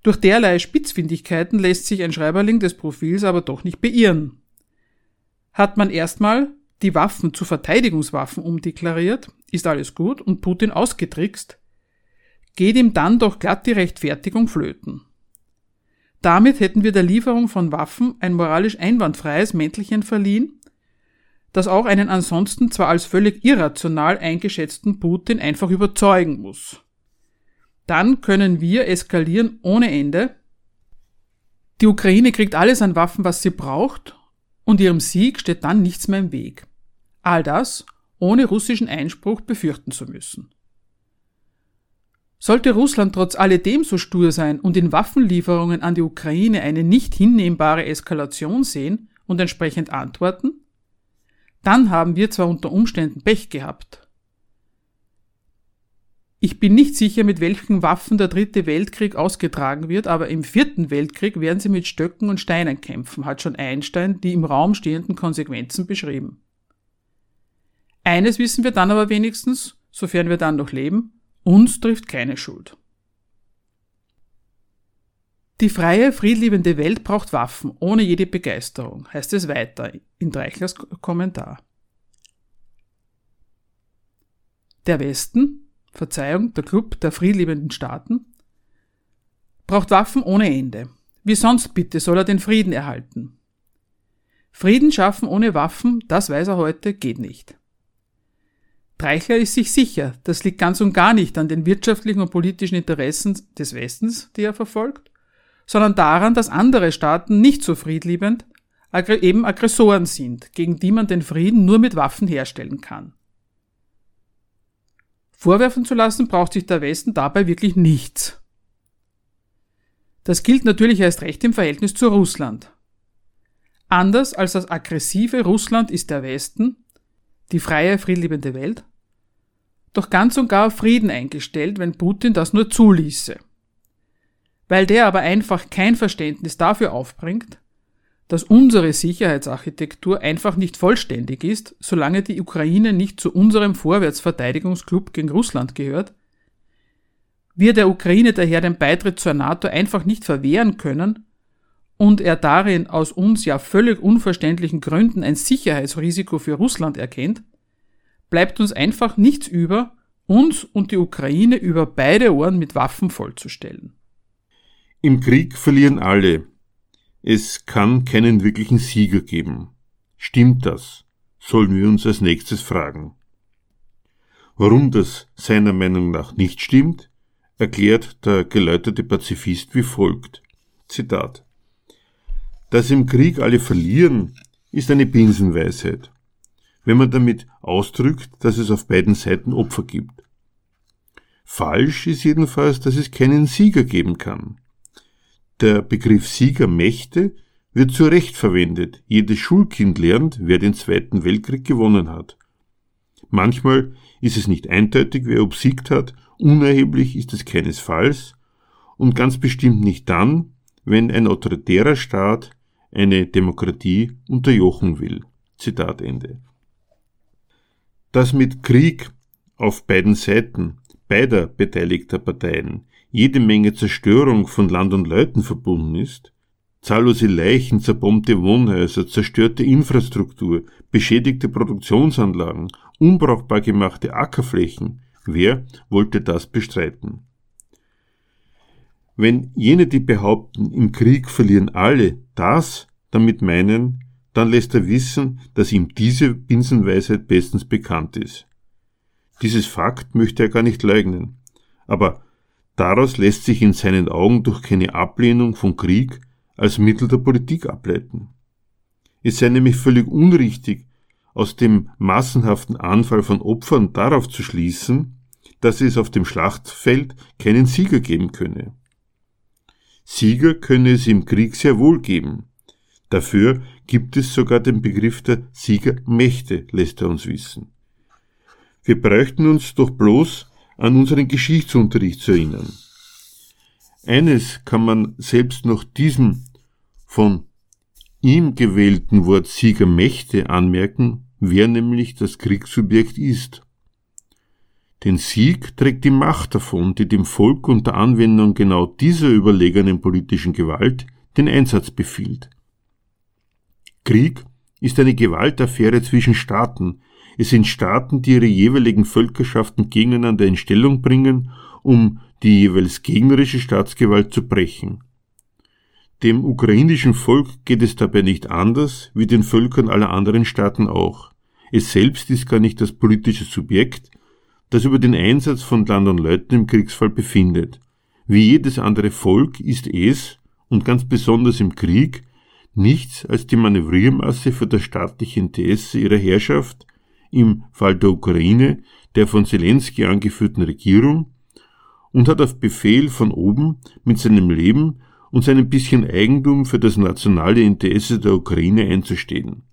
Durch derlei Spitzfindigkeiten lässt sich ein Schreiberling des Profils aber doch nicht beirren. Hat man erstmal die Waffen zu Verteidigungswaffen umdeklariert, ist alles gut und Putin ausgetrickst, geht ihm dann doch glatt die Rechtfertigung flöten. Damit hätten wir der Lieferung von Waffen ein moralisch einwandfreies Mäntelchen verliehen, das auch einen ansonsten zwar als völlig irrational eingeschätzten Putin einfach überzeugen muss dann können wir eskalieren ohne Ende. Die Ukraine kriegt alles an Waffen, was sie braucht, und ihrem Sieg steht dann nichts mehr im Weg. All das ohne russischen Einspruch befürchten zu müssen. Sollte Russland trotz alledem so stur sein und in Waffenlieferungen an die Ukraine eine nicht hinnehmbare Eskalation sehen und entsprechend antworten, dann haben wir zwar unter Umständen Pech gehabt, ich bin nicht sicher, mit welchen Waffen der dritte Weltkrieg ausgetragen wird, aber im vierten Weltkrieg werden sie mit Stöcken und Steinen kämpfen, hat schon Einstein die im Raum stehenden Konsequenzen beschrieben. Eines wissen wir dann aber wenigstens, sofern wir dann noch leben, uns trifft keine Schuld. Die freie, friedliebende Welt braucht Waffen, ohne jede Begeisterung, heißt es weiter in Dreichlers Kommentar. Der Westen, Verzeihung, der Club der friedliebenden Staaten, braucht Waffen ohne Ende. Wie sonst bitte soll er den Frieden erhalten? Frieden schaffen ohne Waffen, das weiß er heute, geht nicht. Dreichler ist sich sicher, das liegt ganz und gar nicht an den wirtschaftlichen und politischen Interessen des Westens, die er verfolgt, sondern daran, dass andere Staaten nicht so friedliebend eben Aggressoren sind, gegen die man den Frieden nur mit Waffen herstellen kann. Vorwerfen zu lassen braucht sich der Westen dabei wirklich nichts. Das gilt natürlich erst recht im Verhältnis zu Russland. Anders als das aggressive Russland ist der Westen, die freie, friedliebende Welt, doch ganz und gar auf Frieden eingestellt, wenn Putin das nur zuließe. Weil der aber einfach kein Verständnis dafür aufbringt, dass unsere Sicherheitsarchitektur einfach nicht vollständig ist, solange die Ukraine nicht zu unserem Vorwärtsverteidigungsklub gegen Russland gehört, wir der Ukraine daher den Beitritt zur NATO einfach nicht verwehren können und er darin aus uns ja völlig unverständlichen Gründen ein Sicherheitsrisiko für Russland erkennt, bleibt uns einfach nichts über, uns und die Ukraine über beide Ohren mit Waffen vollzustellen. Im Krieg verlieren alle, es kann keinen wirklichen Sieger geben. Stimmt das? Sollen wir uns als nächstes fragen. Warum das seiner Meinung nach nicht stimmt, erklärt der geläuterte Pazifist wie folgt. Zitat. Dass im Krieg alle verlieren, ist eine Binsenweisheit, wenn man damit ausdrückt, dass es auf beiden Seiten Opfer gibt. Falsch ist jedenfalls, dass es keinen Sieger geben kann. Der Begriff Siegermächte wird zu Recht verwendet. Jedes Schulkind lernt, wer den Zweiten Weltkrieg gewonnen hat. Manchmal ist es nicht eindeutig, wer obsiegt hat, unerheblich ist es keinesfalls und ganz bestimmt nicht dann, wenn ein autoritärer Staat eine Demokratie unterjochen will. Zitat Ende. Dass mit Krieg auf beiden Seiten beider beteiligter Parteien jede Menge Zerstörung von Land und Leuten verbunden ist, zahllose Leichen, zerbombte Wohnhäuser, zerstörte Infrastruktur, beschädigte Produktionsanlagen, unbrauchbar gemachte Ackerflächen, wer wollte das bestreiten? Wenn jene, die behaupten, im Krieg verlieren alle, das damit meinen, dann lässt er wissen, dass ihm diese Binsenweisheit bestens bekannt ist. Dieses Fakt möchte er gar nicht leugnen. Aber Daraus lässt sich in seinen Augen durch keine Ablehnung von Krieg als Mittel der Politik ableiten. Es sei nämlich völlig unrichtig, aus dem massenhaften Anfall von Opfern darauf zu schließen, dass es auf dem Schlachtfeld keinen Sieger geben könne. Sieger könne es im Krieg sehr wohl geben. Dafür gibt es sogar den Begriff der Siegermächte, lässt er uns wissen. Wir bräuchten uns doch bloß an unseren Geschichtsunterricht zu erinnern. Eines kann man selbst noch diesem von ihm gewählten Wort Siegermächte anmerken, wer nämlich das Kriegssubjekt ist. Den Sieg trägt die Macht davon, die dem Volk unter Anwendung genau dieser überlegenen politischen Gewalt den Einsatz befiehlt. Krieg ist eine Gewaltaffäre zwischen Staaten. Es sind Staaten, die ihre jeweiligen Völkerschaften gegeneinander in Stellung bringen, um die jeweils gegnerische Staatsgewalt zu brechen. Dem ukrainischen Volk geht es dabei nicht anders wie den Völkern aller anderen Staaten auch. Es selbst ist gar nicht das politische Subjekt, das über den Einsatz von Land und Leuten im Kriegsfall befindet. Wie jedes andere Volk ist es, und ganz besonders im Krieg, nichts als die Manövriermasse für das staatliche Interesse ihrer Herrschaft, im Fall der Ukraine, der von Zelensky angeführten Regierung, und hat auf Befehl von oben mit seinem Leben und seinem bisschen Eigentum für das nationale Interesse der Ukraine einzustehen.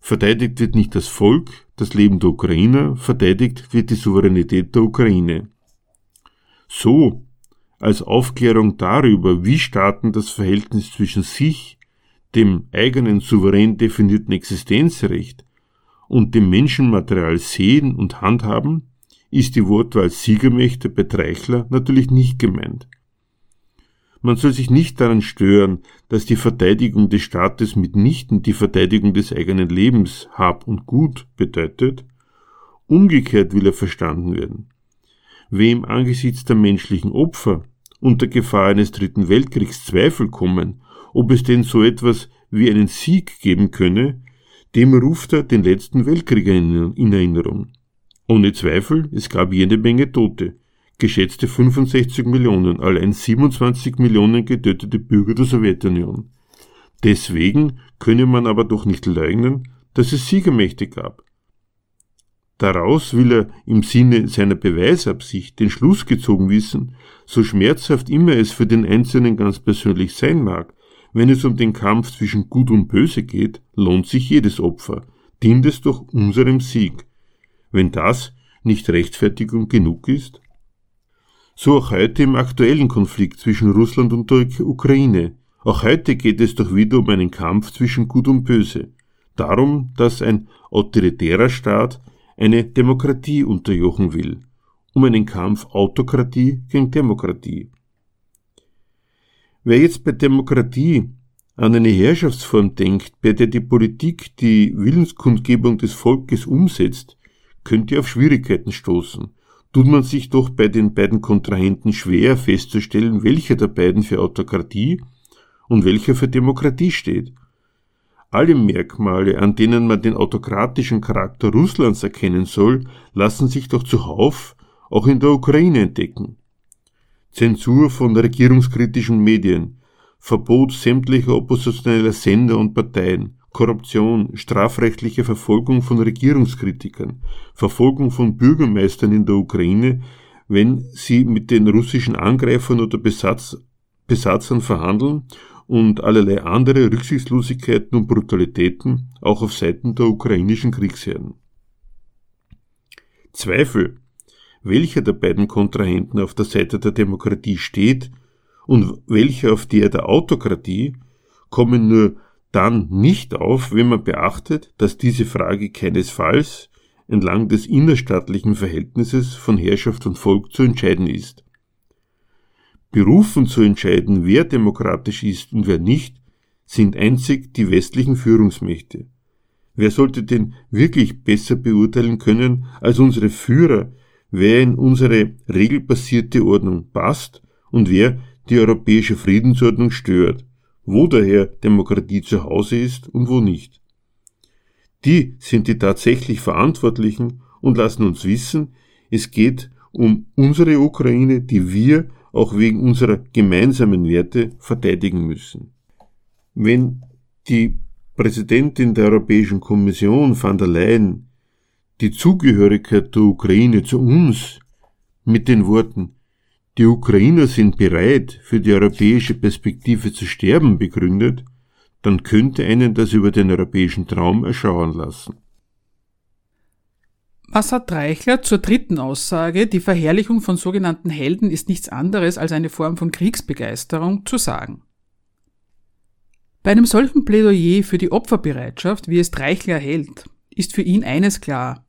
Verteidigt wird nicht das Volk, das Leben der Ukrainer, verteidigt wird die Souveränität der Ukraine. So, als Aufklärung darüber, wie Staaten das Verhältnis zwischen sich, dem eigenen souverän definierten Existenzrecht und dem Menschenmaterial sehen und handhaben, ist die Wortwahl Siegermächte bei Treichler natürlich nicht gemeint. Man soll sich nicht daran stören, dass die Verteidigung des Staates mitnichten die Verteidigung des eigenen Lebens, Hab und Gut bedeutet. Umgekehrt will er verstanden werden. Wem angesichts der menschlichen Opfer unter Gefahr eines dritten Weltkriegs Zweifel kommen, ob es denn so etwas wie einen Sieg geben könne, dem ruft er den letzten Weltkrieg in Erinnerung. Ohne Zweifel, es gab jede Menge Tote, geschätzte 65 Millionen, allein 27 Millionen getötete Bürger der Sowjetunion. Deswegen könne man aber doch nicht leugnen, dass es Siegermächte gab. Daraus will er im Sinne seiner Beweisabsicht den Schluss gezogen wissen, so schmerzhaft immer es für den Einzelnen ganz persönlich sein mag, wenn es um den Kampf zwischen Gut und Böse geht, lohnt sich jedes Opfer, dient es doch unserem Sieg. Wenn das nicht Rechtfertigung genug ist, so auch heute im aktuellen Konflikt zwischen Russland und der Ukraine. Auch heute geht es doch wieder um einen Kampf zwischen Gut und Böse. Darum, dass ein autoritärer Staat eine Demokratie unterjochen will. Um einen Kampf Autokratie gegen Demokratie. Wer jetzt bei Demokratie an eine Herrschaftsform denkt, bei der die Politik die Willenskundgebung des Volkes umsetzt, könnte auf Schwierigkeiten stoßen tut man sich doch bei den beiden Kontrahenten schwer festzustellen, welcher der beiden für Autokratie und welcher für Demokratie steht. Alle Merkmale, an denen man den autokratischen Charakter Russlands erkennen soll, lassen sich doch zuhauf auch in der Ukraine entdecken. Zensur von regierungskritischen Medien, Verbot sämtlicher oppositioneller Sender und Parteien, Korruption, strafrechtliche Verfolgung von Regierungskritikern, Verfolgung von Bürgermeistern in der Ukraine, wenn sie mit den russischen Angreifern oder Besatz, Besatzern verhandeln und allerlei andere Rücksichtslosigkeiten und Brutalitäten auch auf Seiten der ukrainischen Kriegsherren. Zweifel, welcher der beiden Kontrahenten auf der Seite der Demokratie steht und welcher auf der der Autokratie, kommen nur dann nicht auf, wenn man beachtet, dass diese Frage keinesfalls entlang des innerstaatlichen Verhältnisses von Herrschaft und Volk zu entscheiden ist. Berufen zu entscheiden, wer demokratisch ist und wer nicht, sind einzig die westlichen Führungsmächte. Wer sollte denn wirklich besser beurteilen können als unsere Führer, wer in unsere regelbasierte Ordnung passt und wer die europäische Friedensordnung stört? wo daher Demokratie zu Hause ist und wo nicht. Die sind die tatsächlich Verantwortlichen und lassen uns wissen, es geht um unsere Ukraine, die wir auch wegen unserer gemeinsamen Werte verteidigen müssen. Wenn die Präsidentin der Europäischen Kommission van der Leyen die Zugehörigkeit der Ukraine zu uns mit den Worten die Ukrainer sind bereit, für die europäische Perspektive zu sterben, begründet, dann könnte einen das über den europäischen Traum erschauern lassen. Was hat Reichler zur dritten Aussage, die Verherrlichung von sogenannten Helden ist nichts anderes als eine Form von Kriegsbegeisterung, zu sagen? Bei einem solchen Plädoyer für die Opferbereitschaft, wie es Reichler hält, ist für ihn eines klar.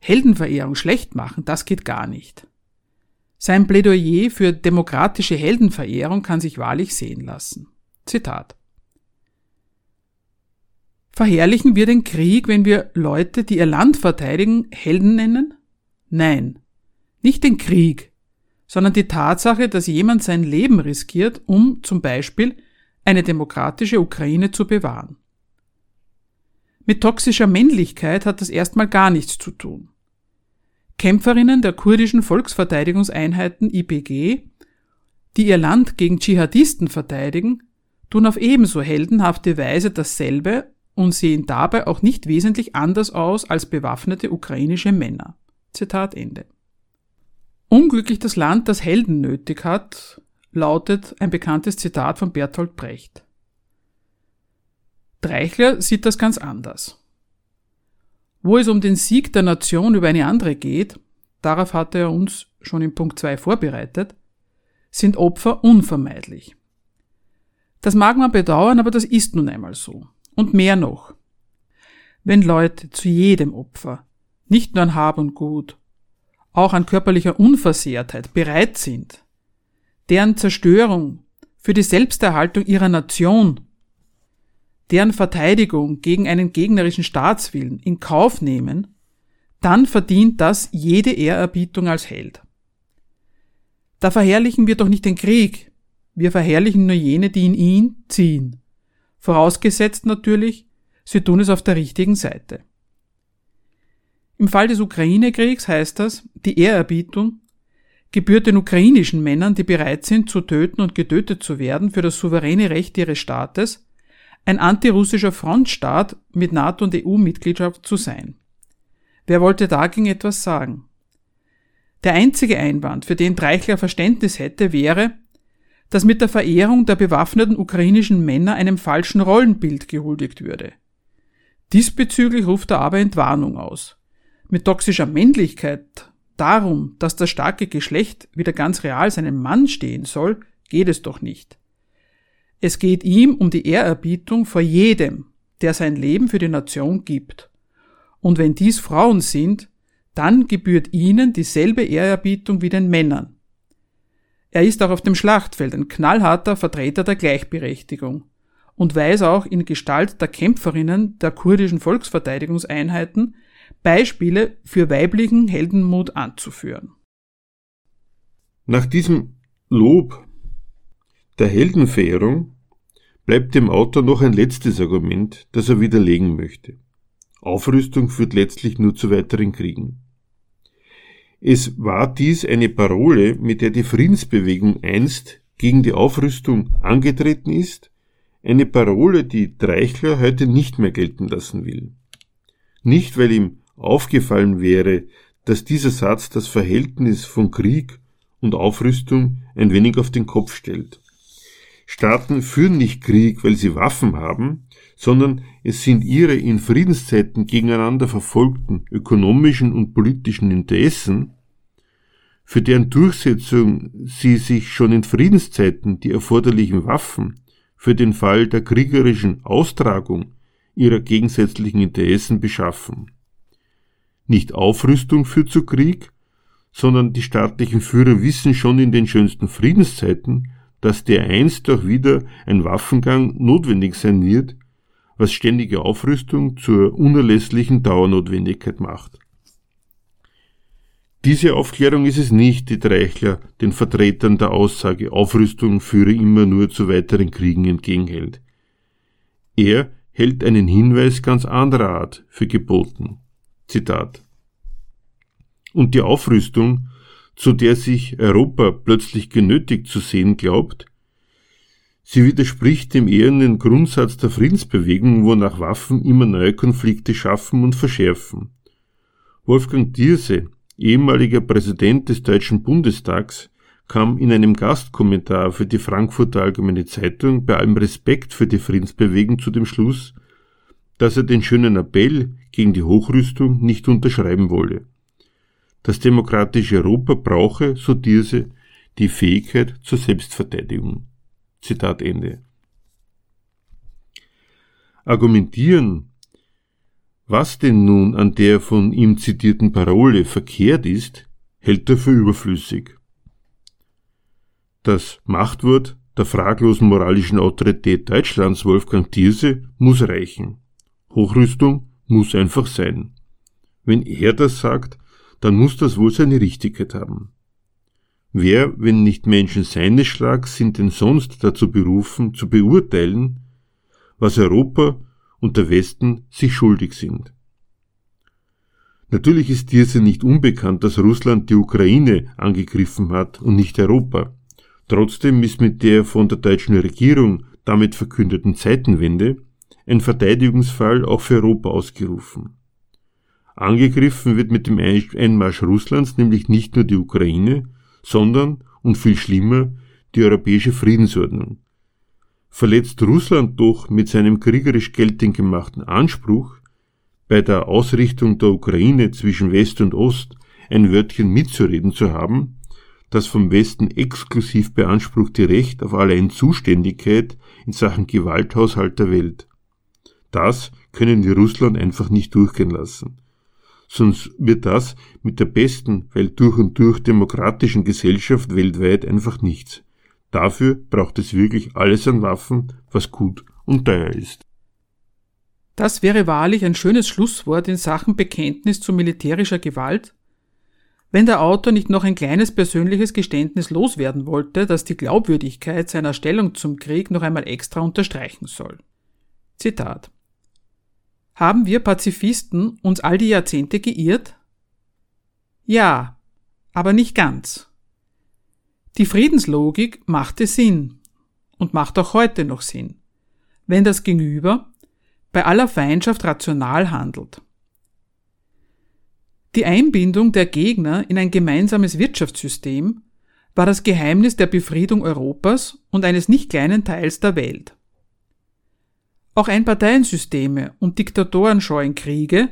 Heldenverehrung schlecht machen, das geht gar nicht. Sein Plädoyer für demokratische Heldenverehrung kann sich wahrlich sehen lassen. Zitat. Verherrlichen wir den Krieg, wenn wir Leute, die ihr Land verteidigen, Helden nennen? Nein, nicht den Krieg, sondern die Tatsache, dass jemand sein Leben riskiert, um zum Beispiel eine demokratische Ukraine zu bewahren. Mit toxischer Männlichkeit hat das erstmal gar nichts zu tun. Kämpferinnen der kurdischen Volksverteidigungseinheiten IPG, die ihr Land gegen Dschihadisten verteidigen, tun auf ebenso heldenhafte Weise dasselbe und sehen dabei auch nicht wesentlich anders aus als bewaffnete ukrainische Männer. Zitat Ende. Unglücklich das Land, das Helden nötig hat, lautet ein bekanntes Zitat von Bertolt Brecht. Dreichler sieht das ganz anders. Wo es um den Sieg der Nation über eine andere geht, darauf hatte er uns schon in Punkt 2 vorbereitet, sind Opfer unvermeidlich. Das mag man bedauern, aber das ist nun einmal so. Und mehr noch. Wenn Leute zu jedem Opfer, nicht nur an Hab und Gut, auch an körperlicher Unversehrtheit bereit sind, deren Zerstörung für die Selbsterhaltung ihrer Nation, deren Verteidigung gegen einen gegnerischen Staatswillen in Kauf nehmen, dann verdient das jede Ehrerbietung als Held. Da verherrlichen wir doch nicht den Krieg, wir verherrlichen nur jene, die in ihn ziehen. Vorausgesetzt natürlich, sie tun es auf der richtigen Seite. Im Fall des Ukraine-Kriegs heißt das, die Ehrerbietung gebührt den ukrainischen Männern, die bereit sind, zu töten und getötet zu werden für das souveräne Recht ihres Staates, ein antirussischer Frontstaat mit NATO- und EU-Mitgliedschaft zu sein. Wer wollte dagegen etwas sagen? Der einzige Einwand, für den Dreichler Verständnis hätte, wäre, dass mit der Verehrung der bewaffneten ukrainischen Männer einem falschen Rollenbild gehuldigt würde. Diesbezüglich ruft er aber Entwarnung aus. Mit toxischer Männlichkeit darum, dass das starke Geschlecht wieder ganz real seinem Mann stehen soll, geht es doch nicht. Es geht ihm um die Ehrerbietung vor jedem, der sein Leben für die Nation gibt. Und wenn dies Frauen sind, dann gebührt ihnen dieselbe Ehrerbietung wie den Männern. Er ist auch auf dem Schlachtfeld ein knallharter Vertreter der Gleichberechtigung und weiß auch in Gestalt der Kämpferinnen der kurdischen Volksverteidigungseinheiten Beispiele für weiblichen Heldenmut anzuführen. Nach diesem Lob der Heldenverehrung bleibt dem Autor noch ein letztes Argument, das er widerlegen möchte. Aufrüstung führt letztlich nur zu weiteren Kriegen. Es war dies eine Parole, mit der die Friedensbewegung einst gegen die Aufrüstung angetreten ist, eine Parole, die Dreichler heute nicht mehr gelten lassen will. Nicht, weil ihm aufgefallen wäre, dass dieser Satz das Verhältnis von Krieg und Aufrüstung ein wenig auf den Kopf stellt. Staaten führen nicht Krieg, weil sie Waffen haben, sondern es sind ihre in Friedenszeiten gegeneinander verfolgten ökonomischen und politischen Interessen, für deren Durchsetzung sie sich schon in Friedenszeiten die erforderlichen Waffen für den Fall der kriegerischen Austragung ihrer gegensätzlichen Interessen beschaffen. Nicht Aufrüstung führt zu Krieg, sondern die staatlichen Führer wissen schon in den schönsten Friedenszeiten, dass dereinst doch wieder ein Waffengang notwendig sein wird, was ständige Aufrüstung zur unerlässlichen Dauernotwendigkeit macht. Diese Aufklärung ist es nicht, die Dreichler den Vertretern der Aussage Aufrüstung führe immer nur zu weiteren Kriegen entgegenhält. Er hält einen Hinweis ganz anderer Art für geboten. Zitat. Und die Aufrüstung zu der sich Europa plötzlich genötigt zu sehen glaubt, sie widerspricht dem ehernen Grundsatz der Friedensbewegung, wonach Waffen immer neue Konflikte schaffen und verschärfen. Wolfgang Dierse, ehemaliger Präsident des Deutschen Bundestags, kam in einem Gastkommentar für die Frankfurter Allgemeine Zeitung bei allem Respekt für die Friedensbewegung zu dem Schluss, dass er den schönen Appell gegen die Hochrüstung nicht unterschreiben wolle. Das demokratische Europa brauche, so diese, die Fähigkeit zur Selbstverteidigung. Zitat Ende. Argumentieren, was denn nun an der von ihm zitierten Parole verkehrt ist, hält er für überflüssig. Das Machtwort der fraglosen moralischen Autorität Deutschlands Wolfgang Thierse muss reichen. Hochrüstung muss einfach sein. Wenn er das sagt, dann muss das wohl seine Richtigkeit haben. Wer, wenn nicht Menschen seines Schlags, sind denn sonst dazu berufen, zu beurteilen, was Europa und der Westen sich schuldig sind? Natürlich ist Dirse nicht unbekannt, dass Russland die Ukraine angegriffen hat und nicht Europa. Trotzdem ist mit der von der deutschen Regierung damit verkündeten Zeitenwende ein Verteidigungsfall auch für Europa ausgerufen. Angegriffen wird mit dem Einmarsch Russlands nämlich nicht nur die Ukraine, sondern, und viel schlimmer, die europäische Friedensordnung. Verletzt Russland doch mit seinem kriegerisch geltend gemachten Anspruch, bei der Ausrichtung der Ukraine zwischen West und Ost ein Wörtchen mitzureden zu haben, das vom Westen exklusiv beanspruchte Recht auf allein Zuständigkeit in Sachen Gewalthaushalt der Welt. Das können wir Russland einfach nicht durchgehen lassen. Sonst wird das mit der besten, weil durch und durch demokratischen Gesellschaft weltweit einfach nichts. Dafür braucht es wirklich alles an Waffen, was gut und teuer ist. Das wäre wahrlich ein schönes Schlusswort in Sachen Bekenntnis zu militärischer Gewalt, wenn der Autor nicht noch ein kleines persönliches Geständnis loswerden wollte, das die Glaubwürdigkeit seiner Stellung zum Krieg noch einmal extra unterstreichen soll. Zitat Haben wir Pazifisten uns all die Jahrzehnte geirrt? Ja, aber nicht ganz. Die Friedenslogik machte Sinn und macht auch heute noch Sinn, wenn das Gegenüber bei aller Feindschaft rational handelt. Die Einbindung der Gegner in ein gemeinsames Wirtschaftssystem war das Geheimnis der Befriedung Europas und eines nicht kleinen Teils der Welt. Auch Einparteiensysteme und Diktatoren scheuen Kriege,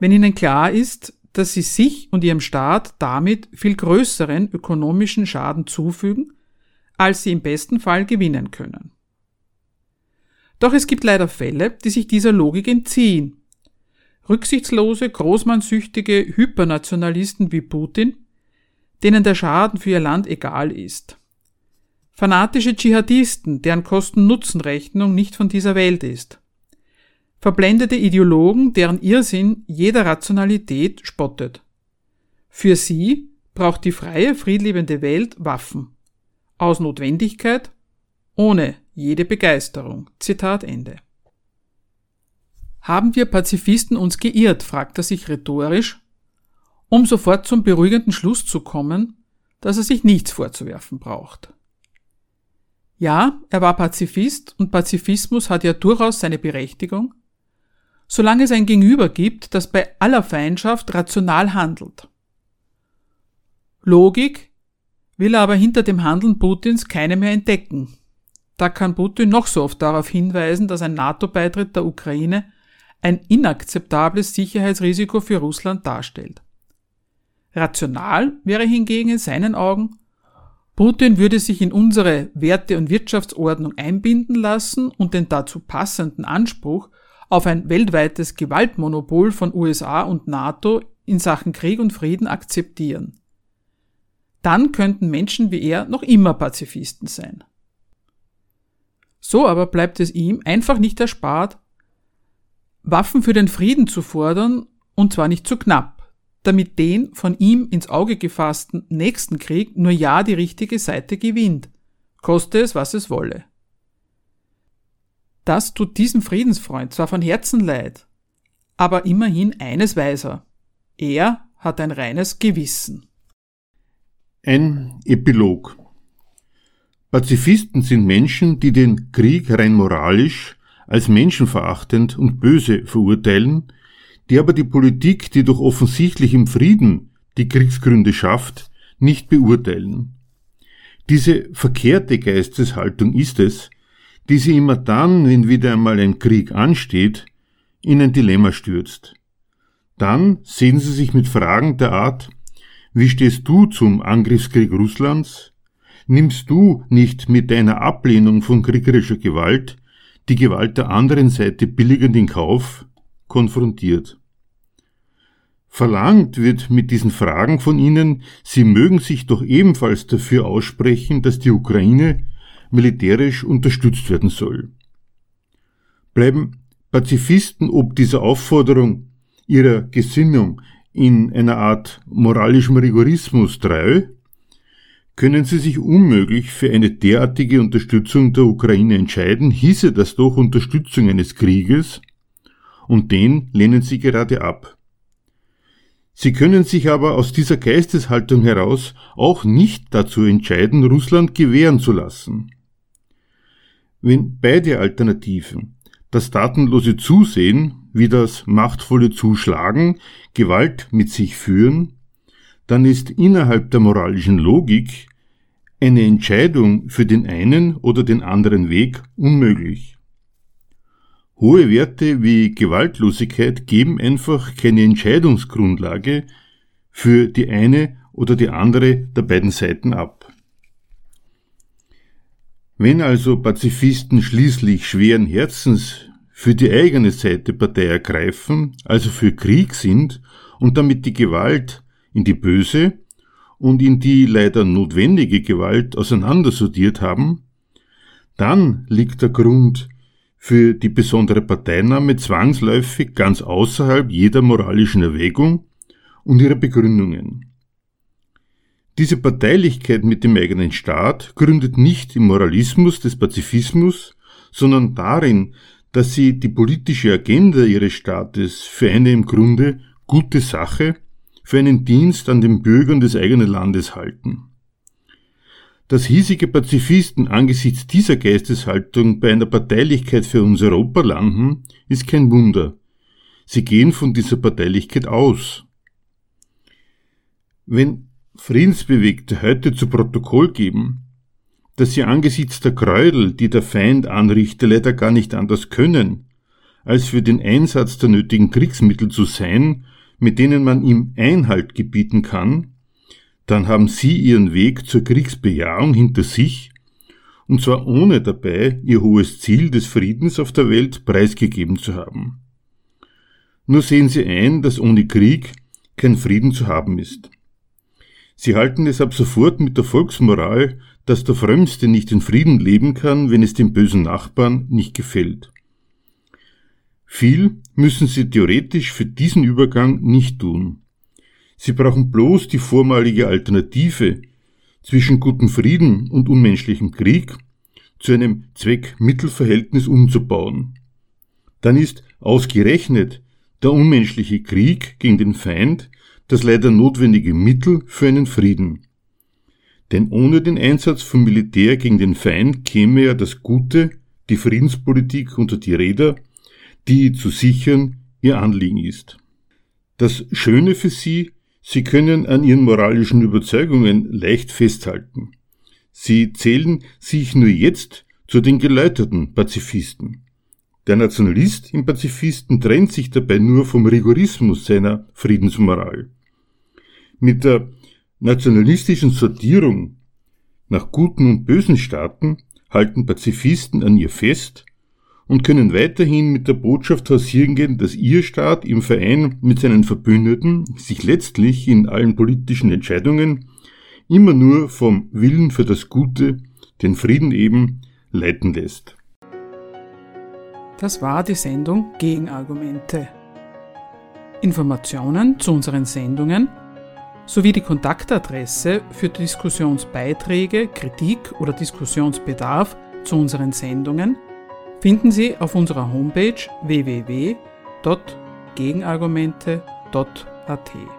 wenn ihnen klar ist, dass sie sich und ihrem Staat damit viel größeren ökonomischen Schaden zufügen, als sie im besten Fall gewinnen können. Doch es gibt leider Fälle, die sich dieser Logik entziehen Rücksichtslose, großmannsüchtige Hypernationalisten wie Putin, denen der Schaden für ihr Land egal ist. Fanatische Dschihadisten, deren Kosten-Nutzen-Rechnung nicht von dieser Welt ist. Verblendete Ideologen, deren Irrsinn jeder Rationalität spottet. Für sie braucht die freie, friedliebende Welt Waffen. Aus Notwendigkeit, ohne jede Begeisterung. Zitat Ende. Haben wir Pazifisten uns geirrt, fragt er sich rhetorisch, um sofort zum beruhigenden Schluss zu kommen, dass er sich nichts vorzuwerfen braucht. Ja, er war Pazifist und Pazifismus hat ja durchaus seine Berechtigung, solange es ein Gegenüber gibt, das bei aller Feindschaft rational handelt. Logik will er aber hinter dem Handeln Putins keine mehr entdecken. Da kann Putin noch so oft darauf hinweisen, dass ein NATO-Beitritt der Ukraine ein inakzeptables Sicherheitsrisiko für Russland darstellt. Rational wäre hingegen in seinen Augen, Putin würde sich in unsere Werte- und Wirtschaftsordnung einbinden lassen und den dazu passenden Anspruch auf ein weltweites Gewaltmonopol von USA und NATO in Sachen Krieg und Frieden akzeptieren. Dann könnten Menschen wie er noch immer Pazifisten sein. So aber bleibt es ihm einfach nicht erspart, Waffen für den Frieden zu fordern, und zwar nicht zu knapp, damit den von ihm ins Auge gefassten nächsten Krieg nur ja die richtige Seite gewinnt, koste es, was es wolle. Das tut diesem Friedensfreund zwar von Herzen leid, aber immerhin eines weiß er. Er hat ein reines Gewissen. Ein Epilog. Pazifisten sind Menschen, die den Krieg rein moralisch als menschenverachtend und böse verurteilen, die aber die Politik, die durch offensichtlich im Frieden die Kriegsgründe schafft, nicht beurteilen. Diese verkehrte Geisteshaltung ist es, die sie immer dann, wenn wieder einmal ein Krieg ansteht, in ein Dilemma stürzt. Dann sehen sie sich mit Fragen der Art, wie stehst du zum Angriffskrieg Russlands? Nimmst du nicht mit deiner Ablehnung von kriegerischer Gewalt die Gewalt der anderen Seite billigend in Kauf? Konfrontiert. Verlangt wird mit diesen Fragen von ihnen, sie mögen sich doch ebenfalls dafür aussprechen, dass die Ukraine militärisch unterstützt werden soll. Bleiben Pazifisten ob dieser Aufforderung ihrer Gesinnung in einer Art moralischem Rigorismus treu, können sie sich unmöglich für eine derartige Unterstützung der Ukraine entscheiden, hieße das doch Unterstützung eines Krieges, und den lehnen sie gerade ab. Sie können sich aber aus dieser Geisteshaltung heraus auch nicht dazu entscheiden, Russland gewähren zu lassen. Wenn beide Alternativen, das tatenlose Zusehen wie das machtvolle Zuschlagen, Gewalt mit sich führen, dann ist innerhalb der moralischen Logik eine Entscheidung für den einen oder den anderen Weg unmöglich. Hohe Werte wie Gewaltlosigkeit geben einfach keine Entscheidungsgrundlage für die eine oder die andere der beiden Seiten ab. Wenn also Pazifisten schließlich schweren Herzens für die eigene Seite Partei ergreifen, also für Krieg sind und damit die Gewalt in die böse und in die leider notwendige Gewalt auseinandersortiert haben, dann liegt der Grund für die besondere Parteinahme zwangsläufig ganz außerhalb jeder moralischen Erwägung und ihrer Begründungen. Diese Parteilichkeit mit dem eigenen Staat gründet nicht im Moralismus des Pazifismus, sondern darin, dass sie die politische Agenda ihres Staates für eine im Grunde gute Sache, für einen Dienst an den Bürgern des eigenen Landes halten. Dass hiesige Pazifisten angesichts dieser Geisteshaltung bei einer Parteilichkeit für uns Europa landen, ist kein Wunder. Sie gehen von dieser Parteilichkeit aus. Wenn Friedensbewegte heute zu Protokoll geben, dass sie angesichts der Gräuel, die der Feind anrichte, leider gar nicht anders können, als für den Einsatz der nötigen Kriegsmittel zu sein, mit denen man ihm Einhalt gebieten kann, dann haben sie ihren Weg zur Kriegsbejahung hinter sich, und zwar ohne dabei ihr hohes Ziel des Friedens auf der Welt preisgegeben zu haben. Nur sehen sie ein, dass ohne Krieg kein Frieden zu haben ist. Sie halten es ab sofort mit der Volksmoral, dass der Frömmste nicht in Frieden leben kann, wenn es dem bösen Nachbarn nicht gefällt. Viel müssen sie theoretisch für diesen Übergang nicht tun. Sie brauchen bloß die vormalige Alternative zwischen gutem Frieden und unmenschlichem Krieg zu einem Zweck-Mittel-Verhältnis umzubauen. Dann ist ausgerechnet der unmenschliche Krieg gegen den Feind das leider notwendige Mittel für einen Frieden. Denn ohne den Einsatz von Militär gegen den Feind käme ja das Gute, die Friedenspolitik unter die Räder, die zu sichern ihr Anliegen ist. Das Schöne für sie Sie können an ihren moralischen Überzeugungen leicht festhalten. Sie zählen sich nur jetzt zu den geläuterten Pazifisten. Der Nationalist im Pazifisten trennt sich dabei nur vom Rigorismus seiner Friedensmoral. Mit der nationalistischen Sortierung nach guten und bösen Staaten halten Pazifisten an ihr fest und können weiterhin mit der Botschaft hausieren gehen, dass ihr Staat im Verein mit seinen Verbündeten sich letztlich in allen politischen Entscheidungen immer nur vom Willen für das Gute, den Frieden eben, leiten lässt. Das war die Sendung Gegenargumente. Informationen zu unseren Sendungen sowie die Kontaktadresse für Diskussionsbeiträge, Kritik oder Diskussionsbedarf zu unseren Sendungen – finden Sie auf unserer Homepage www.gegenargumente.at.